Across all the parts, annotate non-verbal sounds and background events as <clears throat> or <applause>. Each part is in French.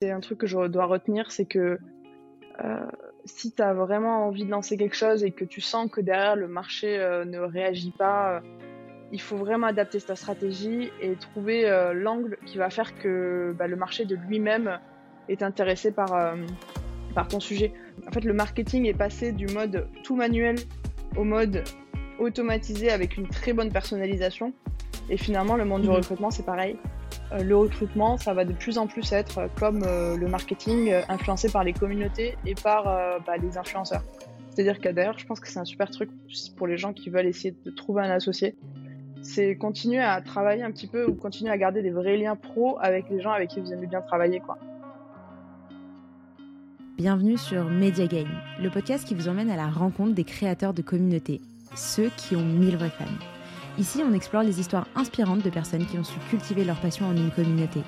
c'est un truc que je dois retenir, c'est que euh, si tu as vraiment envie de lancer quelque chose et que tu sens que derrière le marché euh, ne réagit pas, euh, il faut vraiment adapter ta stratégie et trouver l'angle qui va faire que bah, le marché de lui-même est intéressé par, par ton sujet. En fait, le marketing est passé du mode tout manuel au mode automatisé avec une très bonne personnalisation. Et finalement, le monde du mhm. recrutement, c'est pareil. Euh, le recrutement, ça va de plus en plus être euh, comme euh, le marketing influencé par les communautés et par bah, les influenceurs. C'est-à-dire que d'ailleurs, je pense que c'est un super truc pour les gens qui veulent essayer de trouver un associé. C'est continuer à travailler un petit peu ou continuer à garder des vrais liens pro avec les gens avec qui vous aimez bien travailler, quoi. Bienvenue sur Media Game, le podcast qui vous emmène à la rencontre des créateurs de communautés, ceux qui ont mille vrais fans. Ici, on explore les histoires inspirantes de personnes qui ont su cultiver leur passion en une communauté,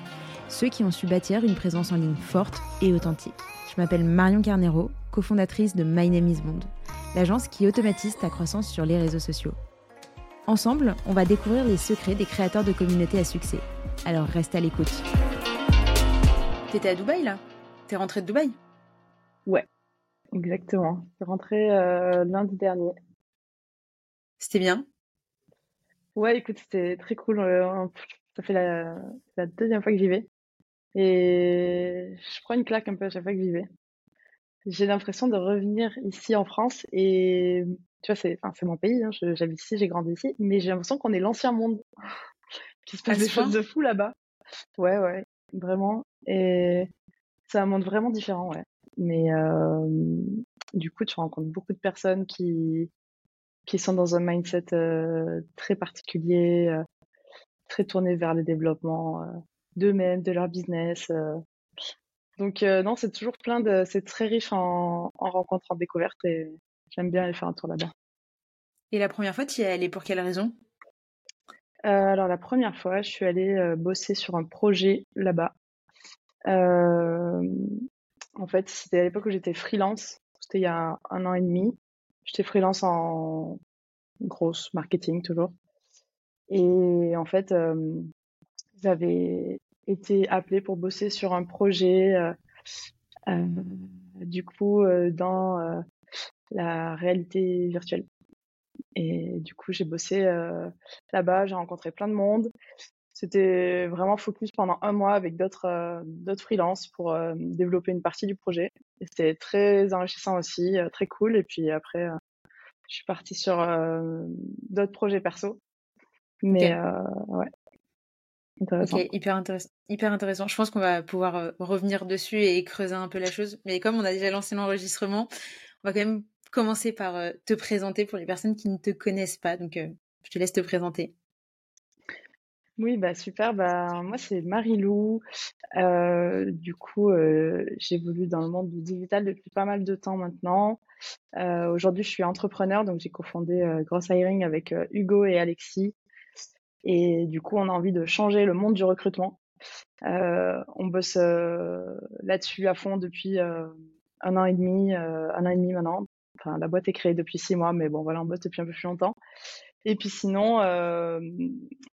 ceux qui ont su bâtir une présence en ligne forte et authentique. Je m'appelle Marion Carnero, cofondatrice de My Name is Bond, l'agence qui automatise ta croissance sur les réseaux sociaux. Ensemble, on va découvrir les secrets des créateurs de communautés à succès. Alors reste à l'écoute. T'étais à Dubaï là? T'es rentrée de Dubaï? Ouais, exactement. Je suis rentrée euh, lundi dernier. C'était bien? Ouais, écoute, c'était très cool. Euh, ça fait la, la deuxième fois que j'y vais. Et je prends une claque un peu à chaque fois que j'y vais. J'ai l'impression de revenir ici en France et tu vois, c'est enfin, c'est mon pays, hein, j'habite ici, j'ai grandi ici, mais j'ai l'impression qu'on est l'ancien monde. <laughs> Qu'il se passe des choses de fou là-bas. Ouais, ouais, vraiment. Et c'est un monde vraiment différent, ouais. Mais euh, du coup, tu rencontres beaucoup de personnes qui, qui sont dans un mindset euh, très particulier, euh, très tourné vers le développement euh, d'eux-mêmes, de leur business. Donc non, c'est toujours plein de, c'est très riche en, en rencontres, en découvertes et j'aime bien aller faire un tour là-bas. Et la première fois, tu y es allée pour quelle raison? Alors la première fois, je suis allée bosser sur un projet là-bas. en fait, c'était à l'époque où j'étais freelance. C'était il y a un an et demi. J'étais freelance en grosse marketing toujours. Et en fait, euh, j'avais été appelée pour bosser sur un projet, euh, euh, du coup, dans la réalité virtuelle. Et du coup, j'ai bossé là-bas, j'ai rencontré plein de monde. C'était vraiment focus pendant un mois avec d'autres d'autres freelances pour développer une partie du projet. Et c'était très enrichissant aussi, très cool. Et puis après, je suis partie sur d'autres projets perso. Mais ouais. Intéressant. Ok, hyper intéressant. Hyper intéressant. Je pense qu'on va pouvoir revenir dessus et creuser un peu la chose. Mais comme on a déjà lancé l'enregistrement, on va quand même commencer par te présenter pour les personnes qui ne te connaissent pas. Donc, je te laisse te présenter. Oui, bah super. Bah, moi, c'est Marie-Lou. Euh, du coup, euh, j'ai voulu dans le monde du digital depuis pas mal de temps maintenant. Euh, aujourd'hui, je suis entrepreneur, donc j'ai cofondé Gross Hiring avec Hugo et Alexis. Et du coup, on a envie de changer le monde du recrutement. on bosse là-dessus à fond depuis un an et demi, un an et demi maintenant. Enfin, la boîte est créée depuis six mois, mais bon, voilà, on bosse depuis un peu plus longtemps. Et puis sinon, euh,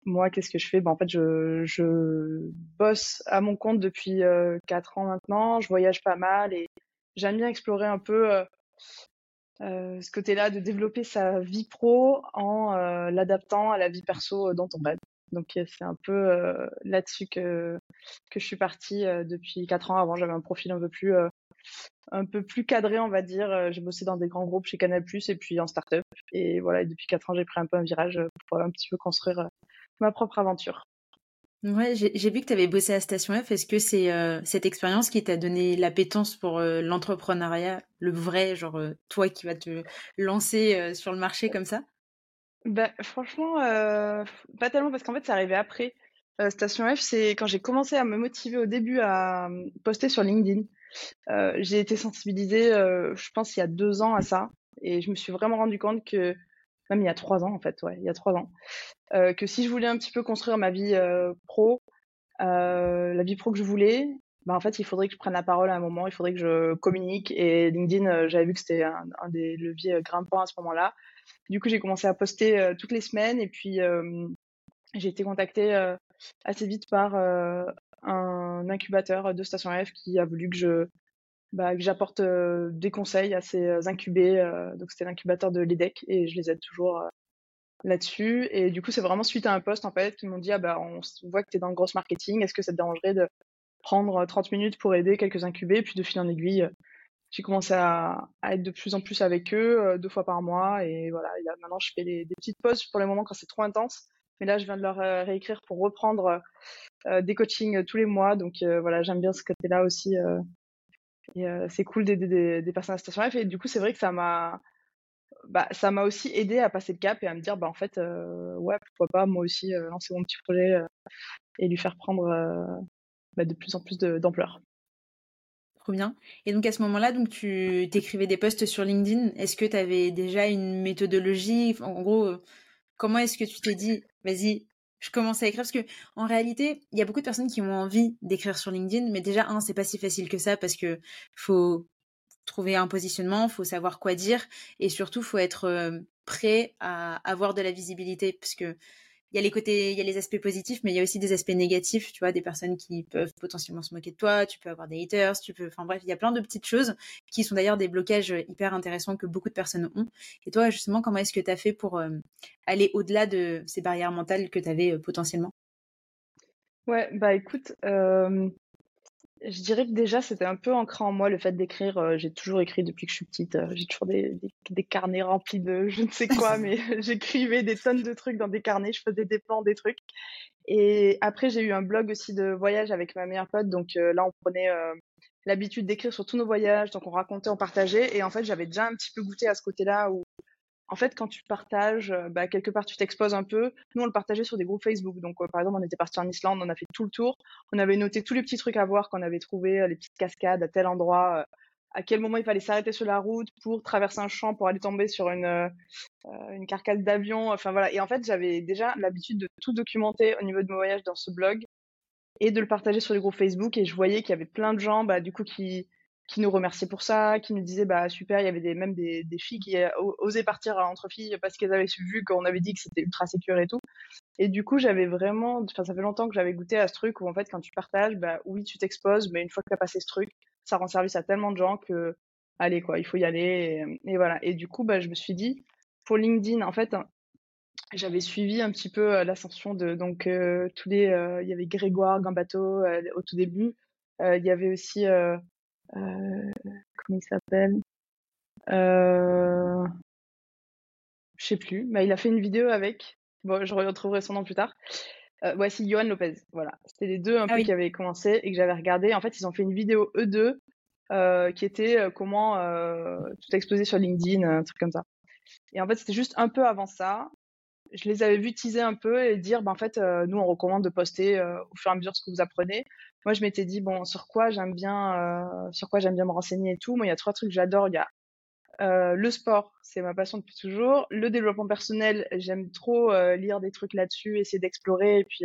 moi, qu'est-ce que je fais? Ben, En fait, je, je bosse à mon compte depuis euh, 4 ans maintenant. Je voyage pas mal et j'aime bien explorer un peu euh, euh ce côté-là de développer sa vie pro en euh, l'adaptant à la vie perso dont on rêve. Donc c'est un peu là-dessus que, que je suis partie depuis 4 ans. Avant, j'avais un profil un peu plus un peu plus cadré, on va dire. Euh, j'ai bossé dans des grands groupes chez Canal+, et puis en start-up. Et voilà, et depuis quatre ans, j'ai pris un peu un virage pour un petit peu construire euh, ma propre aventure. Ouais, j'ai vu que tu avais bossé à Station F. Est-ce que c'est euh, cette expérience qui t'a donné l'appétence pour l'entrepreneuriat, le vrai, genre toi qui vas te lancer sur le marché comme ça? Bah, Franchement, pas tellement parce qu'en fait, c'est arrivé après. Station F, c'est quand j'ai commencé à me motiver au début à poster sur LinkedIn. Euh, j'ai été sensibilisée, euh, je pense, il y a deux ans à ça. Et je me suis vraiment rendu compte que, même il y a trois ans en fait, il y a trois ans, euh, que si je voulais un petit peu construire ma vie pro, la vie pro que je voulais, bah, en fait, il faudrait que je prenne la parole à un moment, il faudrait que je communique. Et LinkedIn, j'avais vu que c'était un, des leviers grimpants à ce moment-là. Du coup, j'ai commencé à poster toutes les semaines et puis j'ai été contactée assez vite par un incubateur de Station F qui a voulu que je bah, j'apporte des conseils à ces incubés. donc c'était l'incubateur de l'EDEC et je les aide toujours là-dessus. Et du coup, c'est vraiment suite à un post en fait qui m'ont dit ah bah on voit que tu es dans le gros marketing, est-ce que ça te dérangerait de prendre 30 minutes pour aider quelques incubés? Puis de fil en aiguille j'ai commencé à, être de plus en plus avec eux deux fois par mois et voilà maintenant je fais des, petites pauses pour les moments quand c'est trop intense mais là je viens de leur réécrire pour reprendre des coachings tous les mois donc voilà j'aime bien ce côté là aussi et c'est cool d'aider des, personnes à Station F et du coup c'est vrai que ça m'a bah, ça m'a aussi aidé à passer le cap et à me dire, bah, en fait, euh, ouais, pourquoi pas moi aussi euh, lancer mon petit projet euh, et lui faire prendre bah, de plus en plus d'ampleur. Trop bien. Et donc à ce moment-là, donc tu t'écrivais des posts sur LinkedIn. Est-ce que tu avais déjà une méthodologie? En gros, comment est-ce que tu t'es dit, vas-y, je commence à écrire? Parce que en réalité, il y a beaucoup de personnes qui ont envie d'écrire sur LinkedIn, mais déjà un, c'est pas si facile que ça parce que faut trouver un positionnement, faut savoir quoi dire et surtout faut être prêt à avoir de la visibilité. Parce que il y a les côtés, il y a les aspects positifs, mais il y a aussi des aspects négatifs. Tu vois, des personnes qui peuvent potentiellement se moquer de toi. Tu peux avoir des haters. Tu peux, enfin bref, il y a plein de petites choses qui sont d'ailleurs des blocages hyper intéressants que beaucoup de personnes ont. Et toi, justement, comment est-ce que tu as fait pour aller au-delà de ces barrières mentales que tu avais potentiellement? Ouais, bah écoute, je dirais que déjà, c'était un peu ancré en moi le fait d'écrire. Euh, j'ai toujours écrit depuis que je suis petite. Euh, j'ai toujours des, des, carnets remplis de je ne sais quoi, <laughs> mais <laughs> j'écrivais des tonnes de trucs dans des carnets. Je faisais des plans, des trucs. Et après, j'ai eu un blog aussi de voyage avec ma meilleure pote. Donc euh, là, on prenait l'habitude d'écrire sur tous nos voyages. Donc on racontait, on partageait. Et en fait, j'avais déjà un petit peu goûté à ce côté-là où en fait, quand tu partages, euh, bah, quelque part, tu t'exposes un peu. Nous, on le partageait sur des groupes Facebook. Donc, euh, par exemple, on était parti en Islande, on a fait tout le tour. On avait noté tous les petits trucs à voir qu'on avait trouvé, euh, les petites cascades à tel endroit, à quel moment il fallait s'arrêter sur la route pour traverser un champ pour aller tomber sur une, carcasse d'avion. Enfin, voilà. Et en fait, j'avais déjà l'habitude de tout documenter au niveau de mon voyage dans ce blog et de le partager sur les groupes Facebook. Et je voyais qu'il y avait plein de gens, bah, du coup, qui, qui nous remerciaient pour ça, qui nous disaient bah super, il y avait des, même des, des filles qui euh, osaient partir entre filles parce qu'elles avaient vu qu'on avait dit que c'était ultra sécure et tout. Et du coup, j'avais vraiment, enfin ça fait longtemps que j'avais goûté à ce truc où en fait quand tu partages, bah oui tu t'exposes, mais une fois que tu as passé ce truc, ça rend service à tellement de gens que allez quoi, il faut y aller et, voilà. Et du coup bah je me suis dit pour LinkedIn en fait j'avais suivi un petit peu euh, l'ascension de donc euh, tous les il y avait Grégoire Gambato au tout début, il y avait aussi euh, comment il s'appelle? Euh, Je sais plus. mais il a fait une vidéo avec. Bon, je retrouverai son nom plus tard. Euh, c'est Johan Lopez. Voilà. C'était les deux un ah peu qui avaient commencé et que j'avais regardé. En fait, ils ont fait une vidéo eux deux euh, qui était euh, comment euh, tout exposer sur LinkedIn, un truc comme ça. Et en fait, c'était juste un peu avant ça. Je les avais vus teaser un peu et dire, bah, en fait, nous, on recommande de poster au fur et à mesure ce que vous apprenez. Moi je m'étais dit bon sur quoi j'aime bien euh, sur quoi j'aime bien me renseigner et tout. Moi il y a trois trucs que j'adore. Il y a euh, le sport c'est ma passion depuis toujours. Le développement personnel j'aime trop euh, lire des trucs là-dessus essayer d'explorer et puis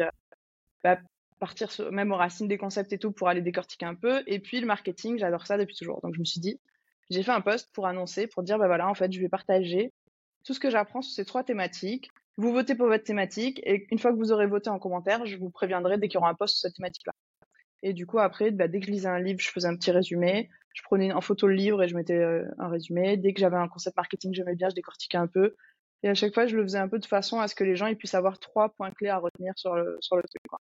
bah, partir même aux racines des concepts et tout pour aller décortiquer un peu. Et puis le marketing j'adore ça depuis toujours. Donc je me suis dit j'ai fait un post pour annoncer pour dire bah voilà en fait je vais partager tout ce que j'apprends sur ces trois thématiques vous votez pour votre thématique et une fois que vous aurez voté en commentaire, je vous préviendrai dès qu'il y aura un post sur cette thématique-là. Et du coup, après, bah, dès que je lisais un livre, je faisais un petit résumé. Je prenais en photo le livre et je mettais euh, un résumé. Dès que j'avais un concept marketing, j'aimais bien, je décortiquais un peu. Et à chaque fois, je le faisais un peu de façon à ce que les gens puissent avoir trois points clés à retenir sur le, sur le truc. Quoi.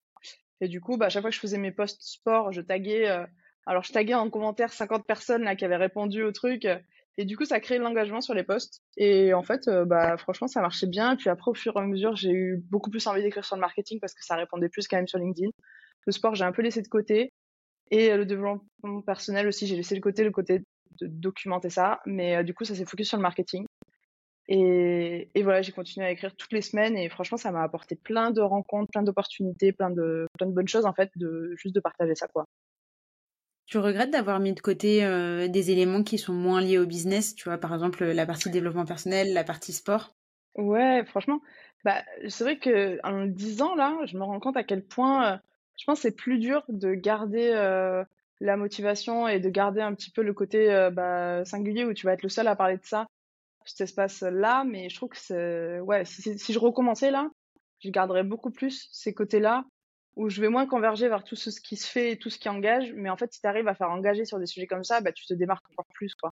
Et du coup, bah, à chaque fois que je faisais mes posts sport, je taguais. Euh, alors, je taguais en commentaire 50 personnes là qui avaient répondu au truc. Et du coup, ça créait de l'engagement sur les posts. Et en fait, euh, bah, franchement, ça marchait bien. Puis après, au fur et à mesure, j'ai eu beaucoup plus envie d'écrire sur le marketing parce que ça répondait plus quand même sur LinkedIn. Le sport, j'ai un peu laissé de côté. Et le développement personnel aussi, j'ai laissé le côté, le côté de documenter ça. Mais du coup, ça s'est focus sur le marketing. Et, et voilà, j'ai continué à écrire toutes les semaines. Et franchement, ça m'a apporté plein de rencontres, plein d'opportunités, plein de, plein de bonnes choses, en fait, de juste de partager ça, quoi. Tu regrettes d'avoir mis de côté des éléments qui sont moins liés au business, tu vois, par exemple la partie développement personnel, la partie sport? Ouais, franchement, bah, c'est vrai que en le disant là, je me rends compte à quel point je pense c'est plus dur de garder euh, la motivation et de garder un petit peu le côté euh, bah, singulier où tu vas être le seul à parler de ça, cet espace-là. Mais je trouve que ouais, si, si, je recommençais là, je garderais beaucoup plus ces côtés-là où je vais moins converger vers tout ce qui se fait et tout ce qui engage. Mais en fait, si tu arrives à faire engager sur des sujets comme ça, bah, tu te démarques encore plus, quoi.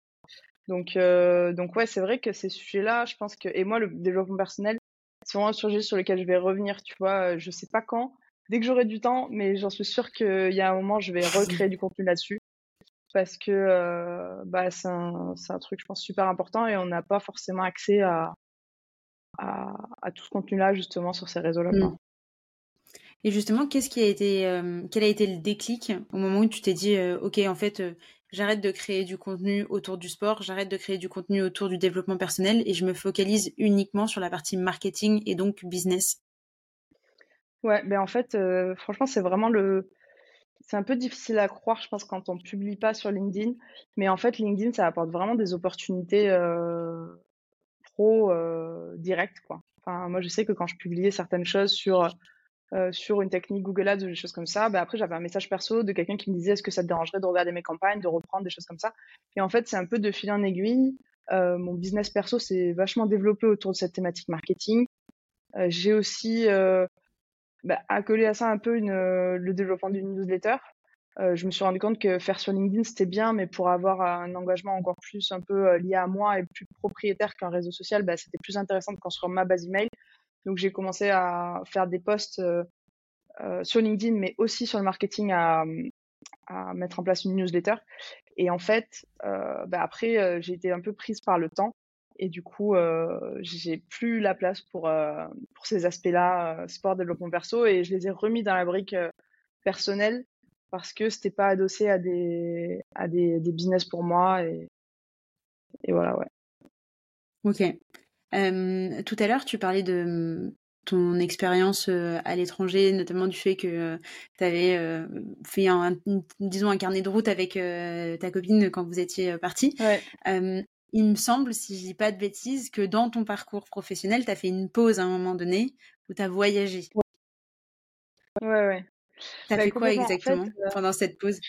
Donc, euh, donc ouais, c'est vrai que ces sujets-là, je pense que, et moi, le développement personnel, c'est vraiment un sujet sur lequel je vais revenir, tu vois, je sais pas quand, dès que j'aurai du temps, mais j'en suis sûre qu'il y a un moment, je vais recréer du contenu là-dessus. Parce que euh, bah, c'est un, truc, je pense, super important et on n'a pas forcément accès à, à, tout ce contenu-là, justement, sur ces réseaux-là. Et justement, a été, euh, quel a été le déclic au moment où tu t'es dit, euh, ok, en fait, j'arrête de créer du contenu autour du sport, j'arrête de créer du contenu autour du développement personnel et je me focalise uniquement sur la partie marketing et donc business? Ouais, ben en fait, euh, franchement, c'est vraiment le. C'est un peu difficile à croire, je pense, quand on publie pas sur LinkedIn. Mais en fait, LinkedIn, ça apporte vraiment des opportunités euh, pro euh, directes, quoi. Enfin, moi, je sais que quand je publiais certaines choses sur euh, sur une technique Google Ads ou des choses comme ça, ben après, j'avais un message perso de quelqu'un qui me disait est-ce que ça te dérangerait de regarder mes campagnes, de reprendre des choses comme ça? Et en fait, c'est un peu de fil en aiguille. Euh, mon business perso s'est vachement développé autour de cette thématique marketing. Euh, j'ai aussi bah, accolé à ça un peu le développement d'une newsletter. Je me suis rendu compte que faire sur LinkedIn c'était bien, mais pour avoir un engagement encore plus un peu lié à moi et plus propriétaire qu'un réseau social, bah, c'était plus intéressant de construire ma base email. Donc j'ai commencé à faire des posts euh, euh, sur LinkedIn, mais aussi sur le marketing à, mettre en place une newsletter. Et en fait, euh, bah, après j'ai été un peu prise par le temps et du coup, j'ai plus la place pour, ces aspects-là, sport, développement perso, et je les ai remis dans la brique personnelle parce que c'était pas adossé à des, business pour moi. Et voilà, ouais. Ok. Tout à l'heure, tu parlais de mm, ton expérience à l'étranger, notamment du fait que tu avais fait un, disons un carnet de route avec ta copine quand vous étiez parti. Ouais il me semble, si je dis pas de bêtises, que dans ton parcours professionnel, tu as fait une pause à un moment donné où tu as voyagé. Ouais, ouais. Tu as bah, fait quoi exactement euh pendant cette pause?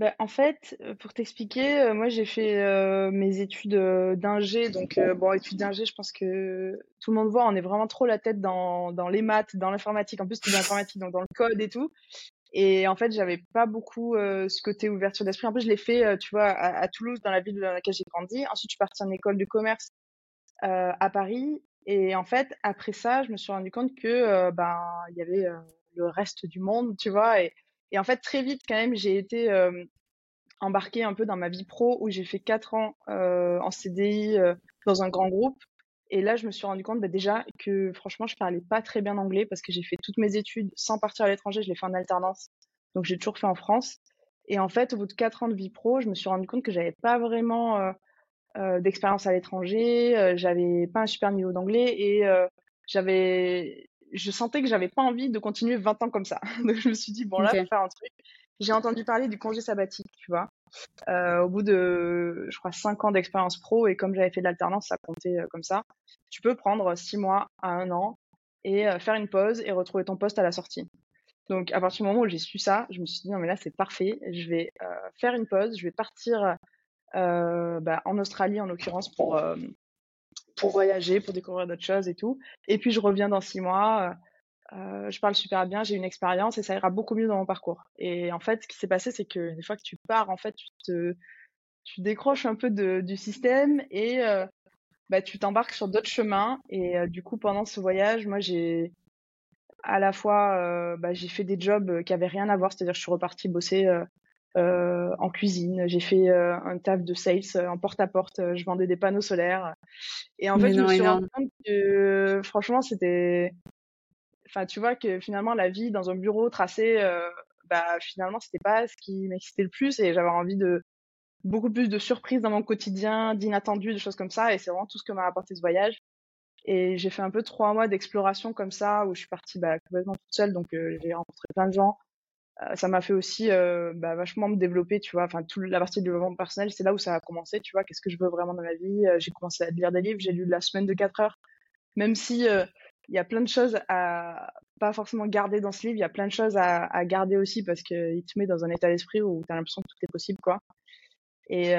Bah, en fait, euh, pour t'expliquer, euh, moi j'ai fait mes études d'ingé. Donc, bon, études d'ingé, je pense que tout le monde voit, on est vraiment trop la tête dans, dans les maths, dans l'informatique. En plus, c'est de l'informatique, donc dans le code et tout. Et en fait, j'avais pas beaucoup euh, ce côté ouverture d'esprit. En plus, je l'ai fait, euh, tu vois, à, Toulouse, dans la ville dans laquelle j'ai grandi. Ensuite, je suis partie en école de commerce euh, à Paris. Et en fait, après ça, je me suis rendu compte que euh, ben il y avait le reste du monde, tu vois. Et en fait, très vite, quand même, j'ai été embarquée un peu dans ma vie pro où j'ai fait quatre ans en CDI dans un grand groupe. Et là, je me suis rendu compte bah, déjà que franchement, je parlais pas très bien anglais parce que j'ai fait toutes mes études sans partir à l'étranger. Je l'ai fait en alternance. Donc, j'ai toujours fait en France. Et en fait, au bout de quatre ans de vie pro, je me suis rendu compte que j'avais pas vraiment euh, euh, d'expérience à l'étranger. Euh, j'avais pas un super niveau d'anglais et euh, j'avais, je sentais que j'avais pas envie de continuer 20 ans comme ça. <laughs> Donc, je me suis dit, bon, là, okay. faut faire un truc. J'ai entendu parler du congé sabbatique, tu vois. Euh, au bout de, je crois, cinq ans d'expérience pro, et comme j'avais fait de l'alternance, ça comptait euh, comme ça, tu peux prendre six mois à un an et euh, faire une pause et retrouver ton poste à la sortie. Donc, à partir du moment où j'ai su ça, je me suis dit, non, mais là, c'est parfait. Je vais euh, faire une pause. Je vais partir euh, bah, en Australie, en l'occurrence, pour, euh, pour voyager, pour découvrir d'autres choses et tout. Et puis, je reviens dans six mois. Euh, je parle super bien, j'ai une expérience et ça ira beaucoup mieux dans mon parcours. Et en fait, ce qui s'est passé, c'est que des fois que tu pars, en fait, tu te, tu décroches un peu du système et euh, bah, tu t'embarques sur d'autres chemins. Et euh, du coup, pendant ce voyage, moi, j'ai à la fois, euh, bah, j'ai fait des jobs qui avaient rien à voir, c'est-à-dire je suis repartie bosser en cuisine, j'ai fait un taf de sales en porte-à-porte, -porte, je vendais des panneaux solaires. Et en fait, je me suis rendu compte que franchement, c'était enfin, tu vois que finalement, la vie dans un bureau tracé, euh, bah, finalement, c'était pas ce qui m'excitait le plus et j'avais envie de beaucoup plus de surprises dans mon quotidien, d'inattendus, de choses comme ça. Et c'est vraiment tout ce que m'a apporté ce voyage. Et j'ai fait un peu trois mois d'exploration comme ça, où je suis partie bah, complètement toute seule, donc euh, j'ai rencontré plein de gens. Euh, ça m'a fait aussi euh, bah, vachement me développer, tu vois. Enfin, toute la partie de développement personnel, c'est là où ça a commencé, tu vois. Qu'est-ce que je veux vraiment dans ma vie? Euh, J'ai commencé à lire des livres, j'ai lu la semaine de 4 heures, même si il y a plein de choses à pas forcément garder dans ce livre, il y a plein de choses à, garder aussi parce qu'il te met dans un état d'esprit où tu as l'impression que tout est possible, quoi. Et,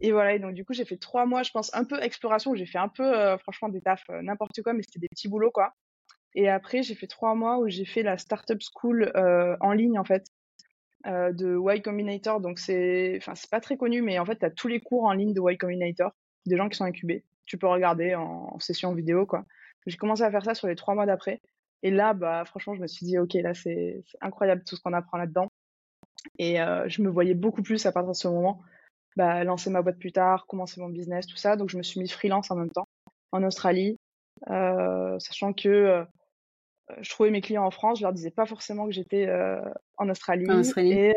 et voilà, et donc du coup, j'ai fait trois mois, je pense, un peu exploration, j'ai fait un peu, franchement, des tafs, n'importe quoi, mais c'était des petits boulots, quoi. Et après, j'ai fait trois mois où j'ai fait la startup school en ligne, en fait, de Y Combinator. Donc, c'est enfin, pas très connu, mais en fait, tu as tous les cours en ligne de Y Combinator, des gens qui sont incubés. Tu peux regarder en, session vidéo, quoi. J'ai commencé à faire ça sur les trois mois d'après. Et là, bah, franchement, je me suis dit, OK, là, c'est incroyable tout ce qu'on apprend là-dedans. Et je me voyais beaucoup plus à partir de ce moment, bah, lancer ma boîte plus tard, commencer mon business, tout ça. Donc, je me suis mis freelance en même temps en Australie, sachant que je trouvais mes clients en France, je leur disais pas forcément que j'étais en Australie, et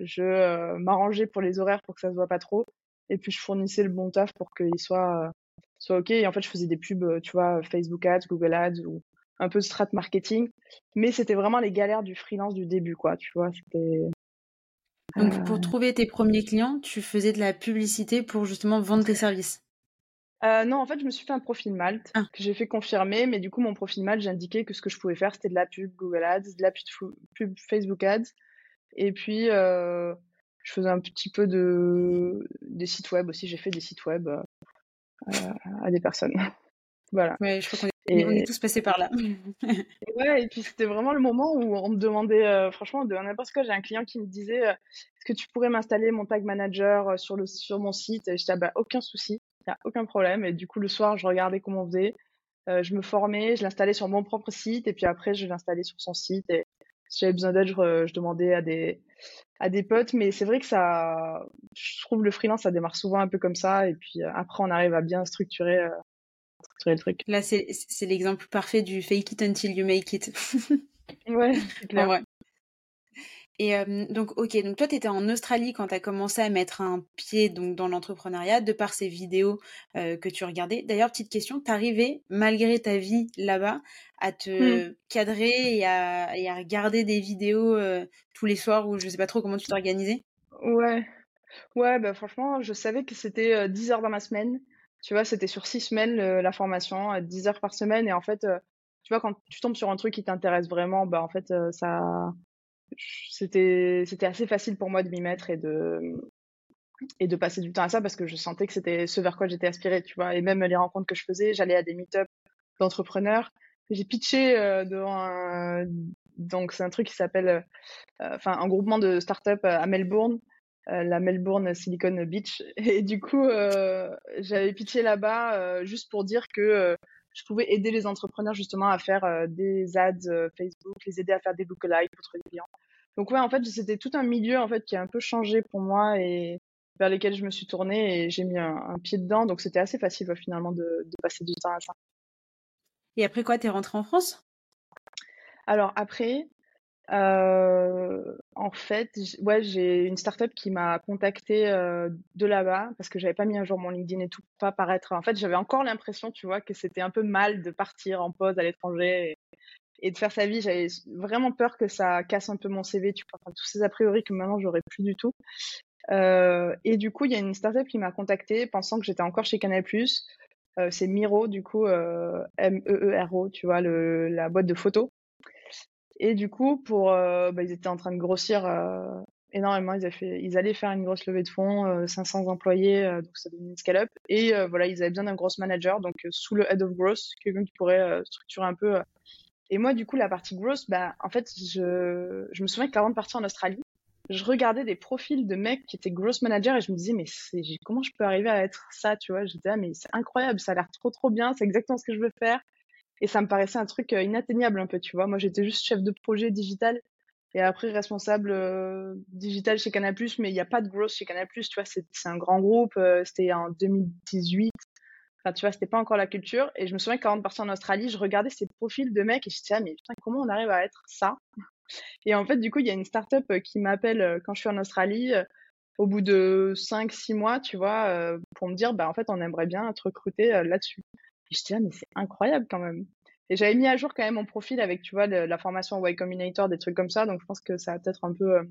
je m'arrangeais pour les horaires pour que ça se voit pas trop. Et puis je fournissais le bon taf pour qu'ils soient soit ok. Et en fait je faisais des pubs tu vois Facebook Ads, Google Ads ou un peu de strat marketing. Mais c'était vraiment les galères du freelance du début quoi, tu vois, c'était donc pour trouver tes premiers clients, tu faisais de la publicité pour justement vendre tes services. Euh, non, en fait, je me suis fait un profil Malte ah. que j'ai fait confirmer, mais du coup, mon profil Malte, j'indiquais que ce que je pouvais faire, c'était de la pub Google Ads, de la pub, Facebook Ads, et puis euh, je faisais un petit peu de des sites web aussi. J'ai fait des sites web euh, à des personnes. <laughs> voilà. Ouais, je crois qu'on est, est tous passés par là. <laughs> ouais, et puis c'était vraiment le moment où on me demandait, franchement, de n'importe quoi. J'ai un client qui me disait, est-ce que tu pourrais m'installer mon tag manager sur le sur mon site? Et je disais, ah bah, aucun souci il n'y a aucun problème. Et du coup, le soir, je regardais comment on faisait. Euh, je me formais, je l'installais sur mon propre site et puis après, je l'installais sur son site. Et si j'avais besoin d'aide, je, demandais à des, à des potes. Mais c'est vrai que ça, je trouve le freelance, ça démarre souvent un peu comme ça. Et puis euh, après, on arrive à bien structurer, euh, structurer le truc. Là, c'est l'exemple parfait du fake it until you make it. <laughs> ouais, clair. Et donc, ok, donc toi, tu étais en Australie quand tu as commencé à mettre un pied donc, dans l'entrepreneuriat, de par ces vidéos que tu regardais. D'ailleurs, petite question, t'arrivais, malgré ta vie là-bas, à te mmh. cadrer et à, et à, regarder des vidéos tous les soirs ou je sais pas trop comment tu t'organisais? Ouais, ouais, bah franchement, je savais que c'était 10 heures dans ma semaine. Tu vois, c'était sur 6 semaines la formation, 10 heures par semaine. Et en fait, tu vois, quand tu tombes sur un truc qui t'intéresse vraiment, bah en fait, ça c'était assez facile pour moi de m'y mettre et de et de passer du temps à ça parce que je sentais que c'était ce vers quoi j'étais aspirée, tu vois. Et même les rencontres que je faisais, j'allais à des meet-up d'entrepreneurs. J'ai pitché euh, devant un... donc c'est un truc qui s'appelle euh, enfin un groupement de start-up à Melbourne, euh, la Melbourne Silicon Beach. <laughs> Et du coup, j'avais pitché là-bas juste pour dire que je pouvais aider les entrepreneurs justement à faire des ads Facebook, les aider à faire des lookalikes pour trouver des clients. Donc ouais, en fait, c'était tout un milieu en fait qui a un peu changé pour moi et vers lesquels je me suis tournée et j'ai mis un, pied dedans. Donc c'était assez facile finalement de, passer du temps à ça. Et après quoi, t'es rentrée en France? Alors après, euh, en fait, ouais, j'ai une startup qui m'a contacté euh, de là-bas parce que j'avais pas mis un jour mon LinkedIn et tout, pas paraître. En fait, j'avais encore l'impression, tu vois, que c'était un peu mal de partir en pause à l'étranger et de faire sa vie. J'avais vraiment peur que ça casse un peu mon CV, tu vois, tous ces a priori que maintenant j'aurais plus du tout. Euh, et du coup, il y a une startup qui m'a contacté pensant que j'étais encore chez Canal+. Euh, c'est Miro, du coup, euh, M-E-E-R-O, tu vois, le, la boîte de photos. Et du coup, pour, euh, bah, ils étaient en train de grossir euh, énormément. Ils, avaient fait, ils allaient faire une grosse levée de fonds, 500 employés, donc ça devenait une scale-up. Et voilà, ils avaient besoin d'un gros manager, donc sous le head of growth, quelqu'un qui pourrait structurer un peu et moi, du coup, la partie gross, bah, en fait, je, je me souviens qu'avant de partir en Australie, je regardais des profils de mecs qui étaient gross managers et je me disais, mais comment je peux arriver à être ça, tu vois? J'étais là, mais c'est incroyable, ça a l'air trop, trop bien, c'est exactement ce que je veux faire. Et ça me paraissait un truc euh, inatteignable un peu, tu vois. Moi, j'étais juste chef de projet digital et après responsable euh, digital chez Canal+, mais il n'y a pas de growth chez Canal+, tu vois, c'est un grand groupe, euh, c'était en 2018, Enfin, tu vois, c'était pas encore la culture. Et je me souviens qu'avant de partir en Australie, je regardais ces profils de mecs et je me disais, ah, mais putain, comment on arrive à être ça? Et en fait, du coup, il y a une startup qui m'appelle quand je suis en Australie, au bout de 5-6 mois, tu vois, pour me dire, bah, en fait, on aimerait bien te recruter là-dessus. Et disais, ah, mais c'est incroyable quand même. Et j'avais mis à jour quand même mon profil avec, tu vois, la formation Y Combinator, des trucs comme ça. Donc, je pense que ça a peut-être un peu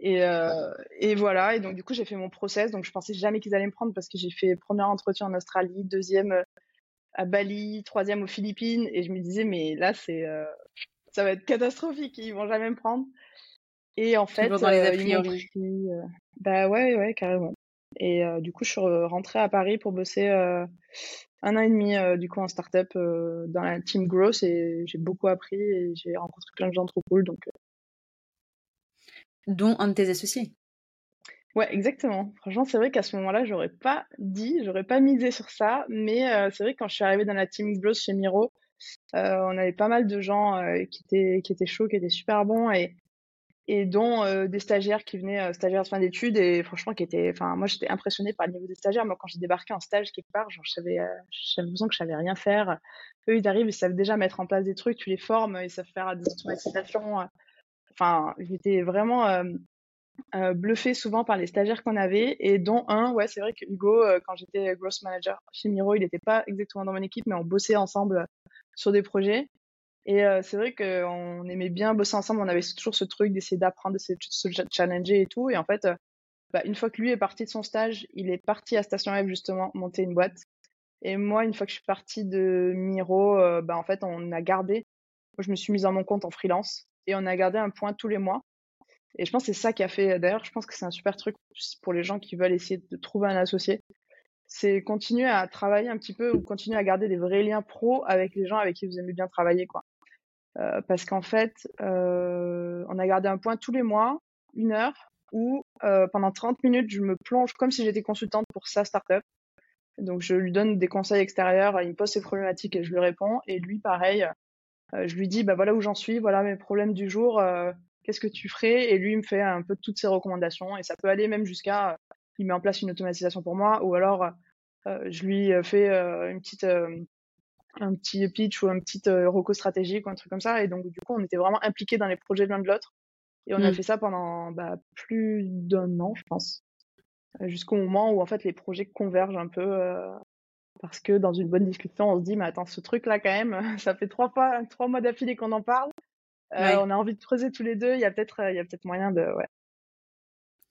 et, euh, et, voilà, et donc du coup j'ai fait mon process, donc je pensais jamais qu'ils allaient me prendre parce que j'ai fait premier entretien en Australie, deuxième euh, à Bali, troisième aux Philippines, et je me disais mais là c'est euh, ça va être catastrophique, ils vont jamais me prendre. Et en fait, dans les pris, bah ouais ouais carrément. Et du coup je suis rentrée à Paris pour bosser un an et demi du coup en startup dans la team Growth et j'ai beaucoup appris et j'ai rencontré plein de gens trop cool. Donc, Dont un de tes associés. Ouais, exactement. Franchement, c'est vrai qu'à ce moment-là, j'aurais pas dit, j'aurais pas misé sur ça, mais euh, c'est vrai que quand je suis arrivée dans la team Growth chez Miro, euh, on avait pas mal de gens euh, qui étaient qui étaient chauds, qui étaient super bons et et dont des stagiaires qui venaient stagiaires de fin d'études et franchement qui étaient enfin moi j'étais impressionnée par le niveau des stagiaires. Moi quand j'ai débarqué en stage quelque part genre je savais j'avais l'impression que je savais rien faire. Eux ils arrivent ils savent déjà mettre en place des trucs tu les formes ils savent faire des automatisations. Enfin j'étais vraiment euh, bluffé souvent par les stagiaires qu'on avait et dont un, ouais, c'est vrai que Hugo, euh, quand j'étais growth manager chez Miro, il n'était pas exactement dans mon équipe, mais on bossait ensemble euh, sur des projets. Et c'est vrai qu'on aimait bien bosser ensemble, on avait toujours ce truc d'essayer d'apprendre, de se challenger et tout. Et en fait, bah, une fois que lui est parti de son stage, il est parti à Station F justement monter une boîte. Et moi, une fois que je suis partie de Miro, bah, en fait, on a gardé. Moi, je me suis mise en mon compte en freelance et on a gardé un point tous les mois et je pense que c'est ça qui a fait. D'ailleurs, je pense que c'est un super truc pour les gens qui veulent essayer de trouver un associé. C'est continuer à travailler un petit peu ou continuer à garder des vrais liens pro avec les gens avec qui vous aimez bien travailler, quoi. Euh, parce qu'en fait, euh, on a gardé un point tous les mois, une heure, où euh, pendant 30 minutes, je me plonge comme si j'étais consultante pour sa startup. Donc, je lui donne des conseils extérieurs, il me pose ses problématiques et je lui réponds. Et lui, pareil, je lui dis, bah voilà où j'en suis, voilà mes problèmes du jour qu'est-ce que tu ferais? Et lui, il me fait un peu toutes ses recommandations. Et ça peut aller même jusqu'à, il met en place une automatisation pour moi, ou alors euh, je lui fais euh, une petite, euh, un petit pitch ou un petit reco stratégique ou un truc comme ça. Et donc, du coup, on était vraiment impliqués dans les projets l'un de l'autre. Et on a mmh. fait ça pendant bah, plus d'un an, je pense, jusqu'au moment où en fait les projets convergent un peu. parce que dans une bonne discussion, on se dit, mais attends, ce truc-là, quand même, <laughs> ça fait trois fois, trois mois d'affilée qu'on en parle. Euh, on a envie de creuser tous les deux. Il y a peut-être, il y a peut-être moyen de, ouais.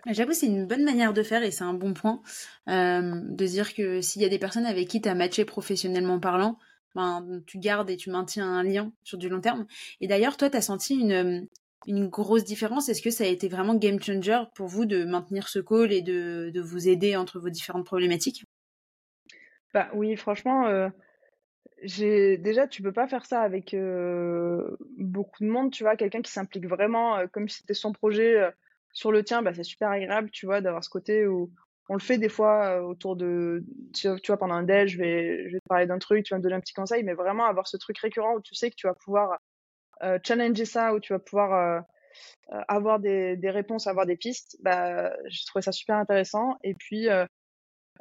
J'avoue, c'est une bonne manière de faire et c'est un bon point euh, de dire que s'il y a des personnes avec qui tu as matché professionnellement parlant, ben, tu gardes et tu maintiens un lien sur du long terme. Et d'ailleurs, toi, tu as senti une, une grosse différence? Est-ce que ça a été vraiment game changer pour vous de maintenir ce call et de, de vous aider entre vos différentes problématiques? Bah, Oui, franchement, j'ai déjà tu peux pas faire ça avec beaucoup de monde tu vois quelqu'un qui s'implique vraiment comme si c'était son projet sur le tien bah c'est super agréable tu vois d'avoir ce côté où on le fait des fois autour de tu vois pendant un déj je vais te parler d'un truc tu vas me donner un petit conseil mais vraiment avoir ce truc récurrent où tu sais que tu vas pouvoir challenger ça où tu vas pouvoir avoir des, réponses avoir des pistes bah j'ai trouvé ça super intéressant et puis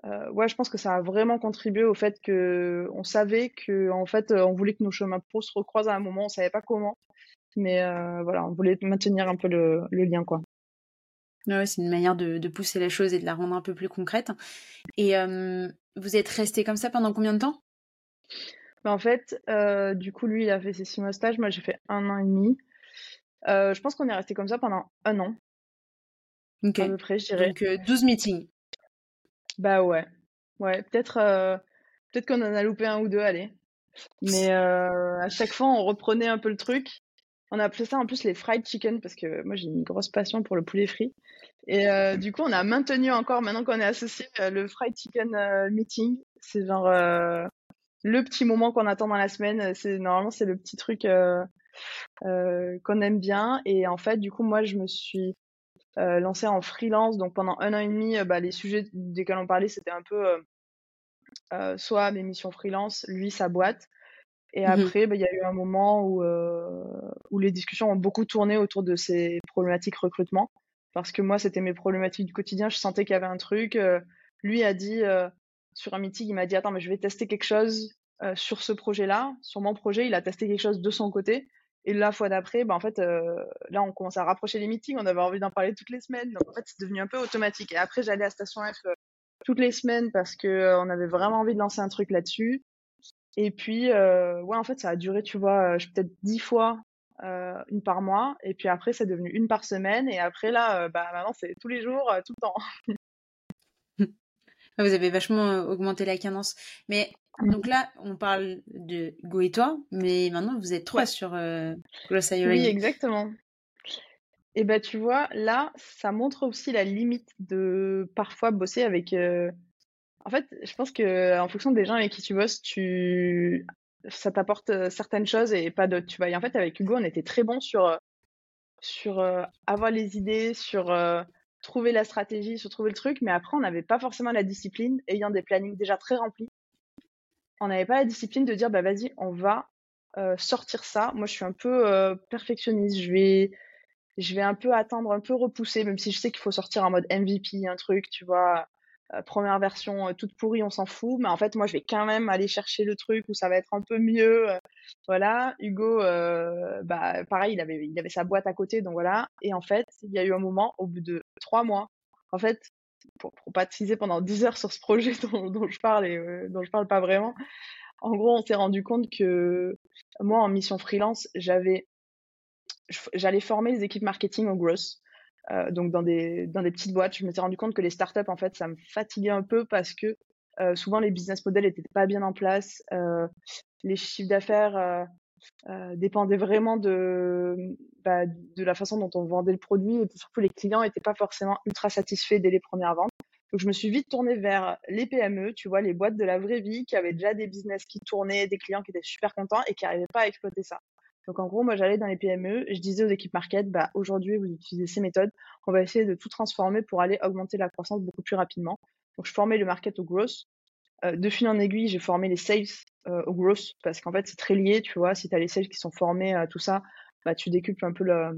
euh, ouais, je pense que ça a vraiment contribué au fait que on savait que en fait, on voulait que nos chemins pro se recroisent à un moment, on savait pas comment, mais euh, voilà, on voulait maintenir un peu le, lien, quoi. Ouais, c'est une manière de, pousser la chose et de la rendre un peu plus concrète. Et vous êtes resté comme ça pendant combien de temps? Bah, En fait, euh, du coup, lui, il a fait ses six mois de stage, moi j'ai fait un an et demi. je pense qu'on est resté comme ça pendant un an. À peu près, je dirais. Donc 12 meetings. Bah ouais. Ouais, peut-être euh, peut-être qu'on en a loupé un ou deux, allez. Mais euh, à chaque fois, on reprenait un peu le truc. On a appelé ça en plus les fried chicken parce que moi j'ai une grosse passion pour le poulet frit. Et euh, du coup, on a maintenu encore, maintenant qu'on est associé, le fried chicken meeting. C'est genre le petit moment qu'on attend dans la semaine. C'est normalement c'est le petit truc qu'on aime bien. Et en fait, du coup, moi je me suis euh, lancé en freelance. Donc pendant un an et demi, euh, bah, les sujets desquels on parlait, c'était un peu euh, soit mes missions freelance, lui sa boîte. Et mmh après, bah, il y a eu un moment où, où les discussions ont beaucoup tourné autour de ces problématiques recrutement. Parce que moi, c'était mes problématiques du quotidien. Je sentais qu'il y avait un truc. lui a dit, sur un meeting, il m'a dit, attends, mais je vais tester quelque chose sur ce projet-là. Sur mon projet, il a testé quelque chose de son côté. Et la fois d'après, bah, en fait, euh, là, on commence à rapprocher les meetings. On avait envie d'en parler toutes les semaines. Donc, en fait, c'est devenu un peu automatique. Et après, j'allais à Station F euh, toutes les semaines parce que euh, on avait vraiment envie de lancer un truc là-dessus. Et puis, ouais, en fait, ça a duré, tu vois, peut-être dix fois, une par mois. Et puis après, c'est devenu une par semaine. Et après, là, bah, maintenant, c'est tous les jours, tout le temps. <laughs> Vous avez vachement augmenté la cadence. Mais donc là, on parle de Go et toi, mais maintenant vous êtes trois sur euh, Oui, exactement. Et bah tu vois, là, ça montre aussi la limite de parfois bosser avec. Euh, en fait, je pense que en fonction des gens avec qui tu bosses, tu ça t'apporte certaines choses et pas d'autres, tu. Et en fait, avec Hugo, on était très bon sur sur avoir les idées, sur trouver la stratégie, sur trouver le truc, mais après, on n'avait pas forcément la discipline, ayant des plannings déjà très remplis. On n'avait pas la discipline de dire, bah vas-y, on va sortir ça. Moi, je suis un peu perfectionniste. Je vais, je vais un peu attendre, un peu repousser, même si je sais qu'il faut sortir en mode MVP, un truc, tu vois. Euh, première version euh, toute pourrie, on s'en fout. Mais en fait, moi, je vais quand même aller chercher le truc où ça va être un peu mieux. Euh, voilà. Hugo, bah, pareil, il avait, il avait sa boîte à côté, donc voilà. Et en fait, il y a eu un moment, au bout de trois mois, en fait, pour, pour pas teaser pendant dix heures sur ce projet <laughs> dont, je parle et dont je parle pas vraiment, en gros, on s'est rendu compte que moi, en mission freelance, j'avais, j'allais former les équipes marketing au gross. Euh, donc dans des, dans des petites boîtes, je me suis rendu compte que les startups, en fait, ça me fatiguait un peu parce que euh, souvent les business models n'étaient pas bien en place. Euh, les chiffres d'affaires dépendaient vraiment de, bah, de la façon dont on vendait le produit et surtout les clients n'étaient pas forcément ultra satisfaits dès les premières ventes. Donc je me suis vite tournée vers les PME, tu vois, les boîtes de la vraie vie qui avaient déjà des business qui tournaient, des clients qui étaient super contents et qui n'arrivaient pas à exploiter ça. Donc en gros, moi j'allais dans les PME, je disais aux équipes market, bah aujourd'hui vous utilisez ces méthodes, on va essayer de tout transformer pour aller augmenter la croissance beaucoup plus rapidement. Donc je formais le market au growth. Euh, de fil en aiguille, j'ai formé les sales euh, au growth parce qu'en fait c'est très lié, tu vois. Si tu as les sales qui sont formés à tout ça, bah tu décuples un peu euh,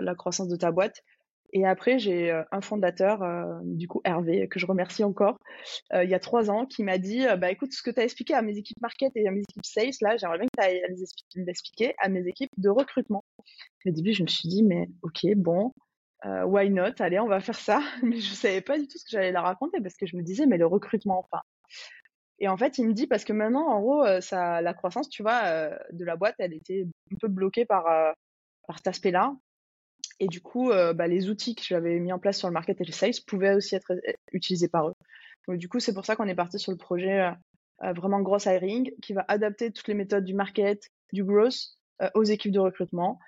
la croissance de ta boîte. Et après, j'ai euh, un fondateur, euh, du coup Hervé, que je remercie encore, euh, il y a trois ans, qui m'a dit bah écoute, ce que tu as expliqué à mes équipes market et à mes équipes sales, là, j'aimerais bien que tu ailles l'expliquer à mes équipes de recrutement. Au début, je me suis dit mais ok, bon, why not? Allez, on va faire ça. <laughs> Mais je savais pas du tout ce que j'allais leur raconter parce que je me disais mais le recrutement, enfin. Et en fait, il me dit parce que maintenant, en gros, ça, la croissance, tu vois, de la boîte, elle était un peu bloquée par par cet aspect-là. Et du coup, euh, bah, les outils que j'avais mis en place sur le market et le sales pouvaient aussi être euh, utilisés par eux. Donc, du coup, c'est pour ça qu'on est parti sur le projet euh, vraiment gross hiring qui va adapter toutes les méthodes du market, du growth aux équipes de recrutement.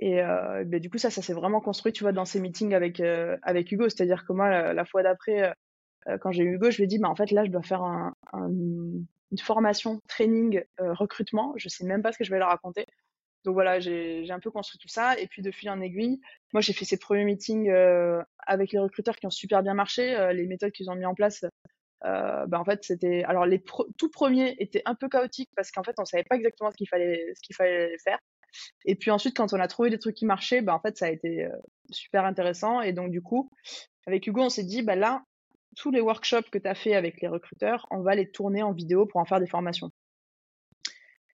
Et bah, du coup, ça, ça s'est vraiment construit, tu vois, dans ces meetings avec, Hugo. C'est-à-dire que moi, la, fois d'après, quand j'ai eu Hugo, je lui ai dit, bah, en fait, là, je dois faire un, une formation, training, recrutement. Je sais même pas ce que je vais leur raconter. Donc voilà, j'ai un peu construit tout ça. Et puis de fil en aiguille, moi j'ai fait ces premiers meetings euh, avec les recruteurs qui ont super bien marché. Euh, les méthodes qu'ils ont mis en place, euh, bah, en fait c'était. Alors les tout premiers étaient un peu chaotiques parce qu'en fait on savait pas exactement ce qu'il fallait ce qu'il fallait faire. Et puis ensuite quand on a trouvé des trucs qui marchaient, bah en fait ça a été euh, super intéressant. Et donc du coup avec Hugo on s'est dit bah là tous les workshops que tu as fait avec les recruteurs, on va les tourner en vidéo pour en faire des formations.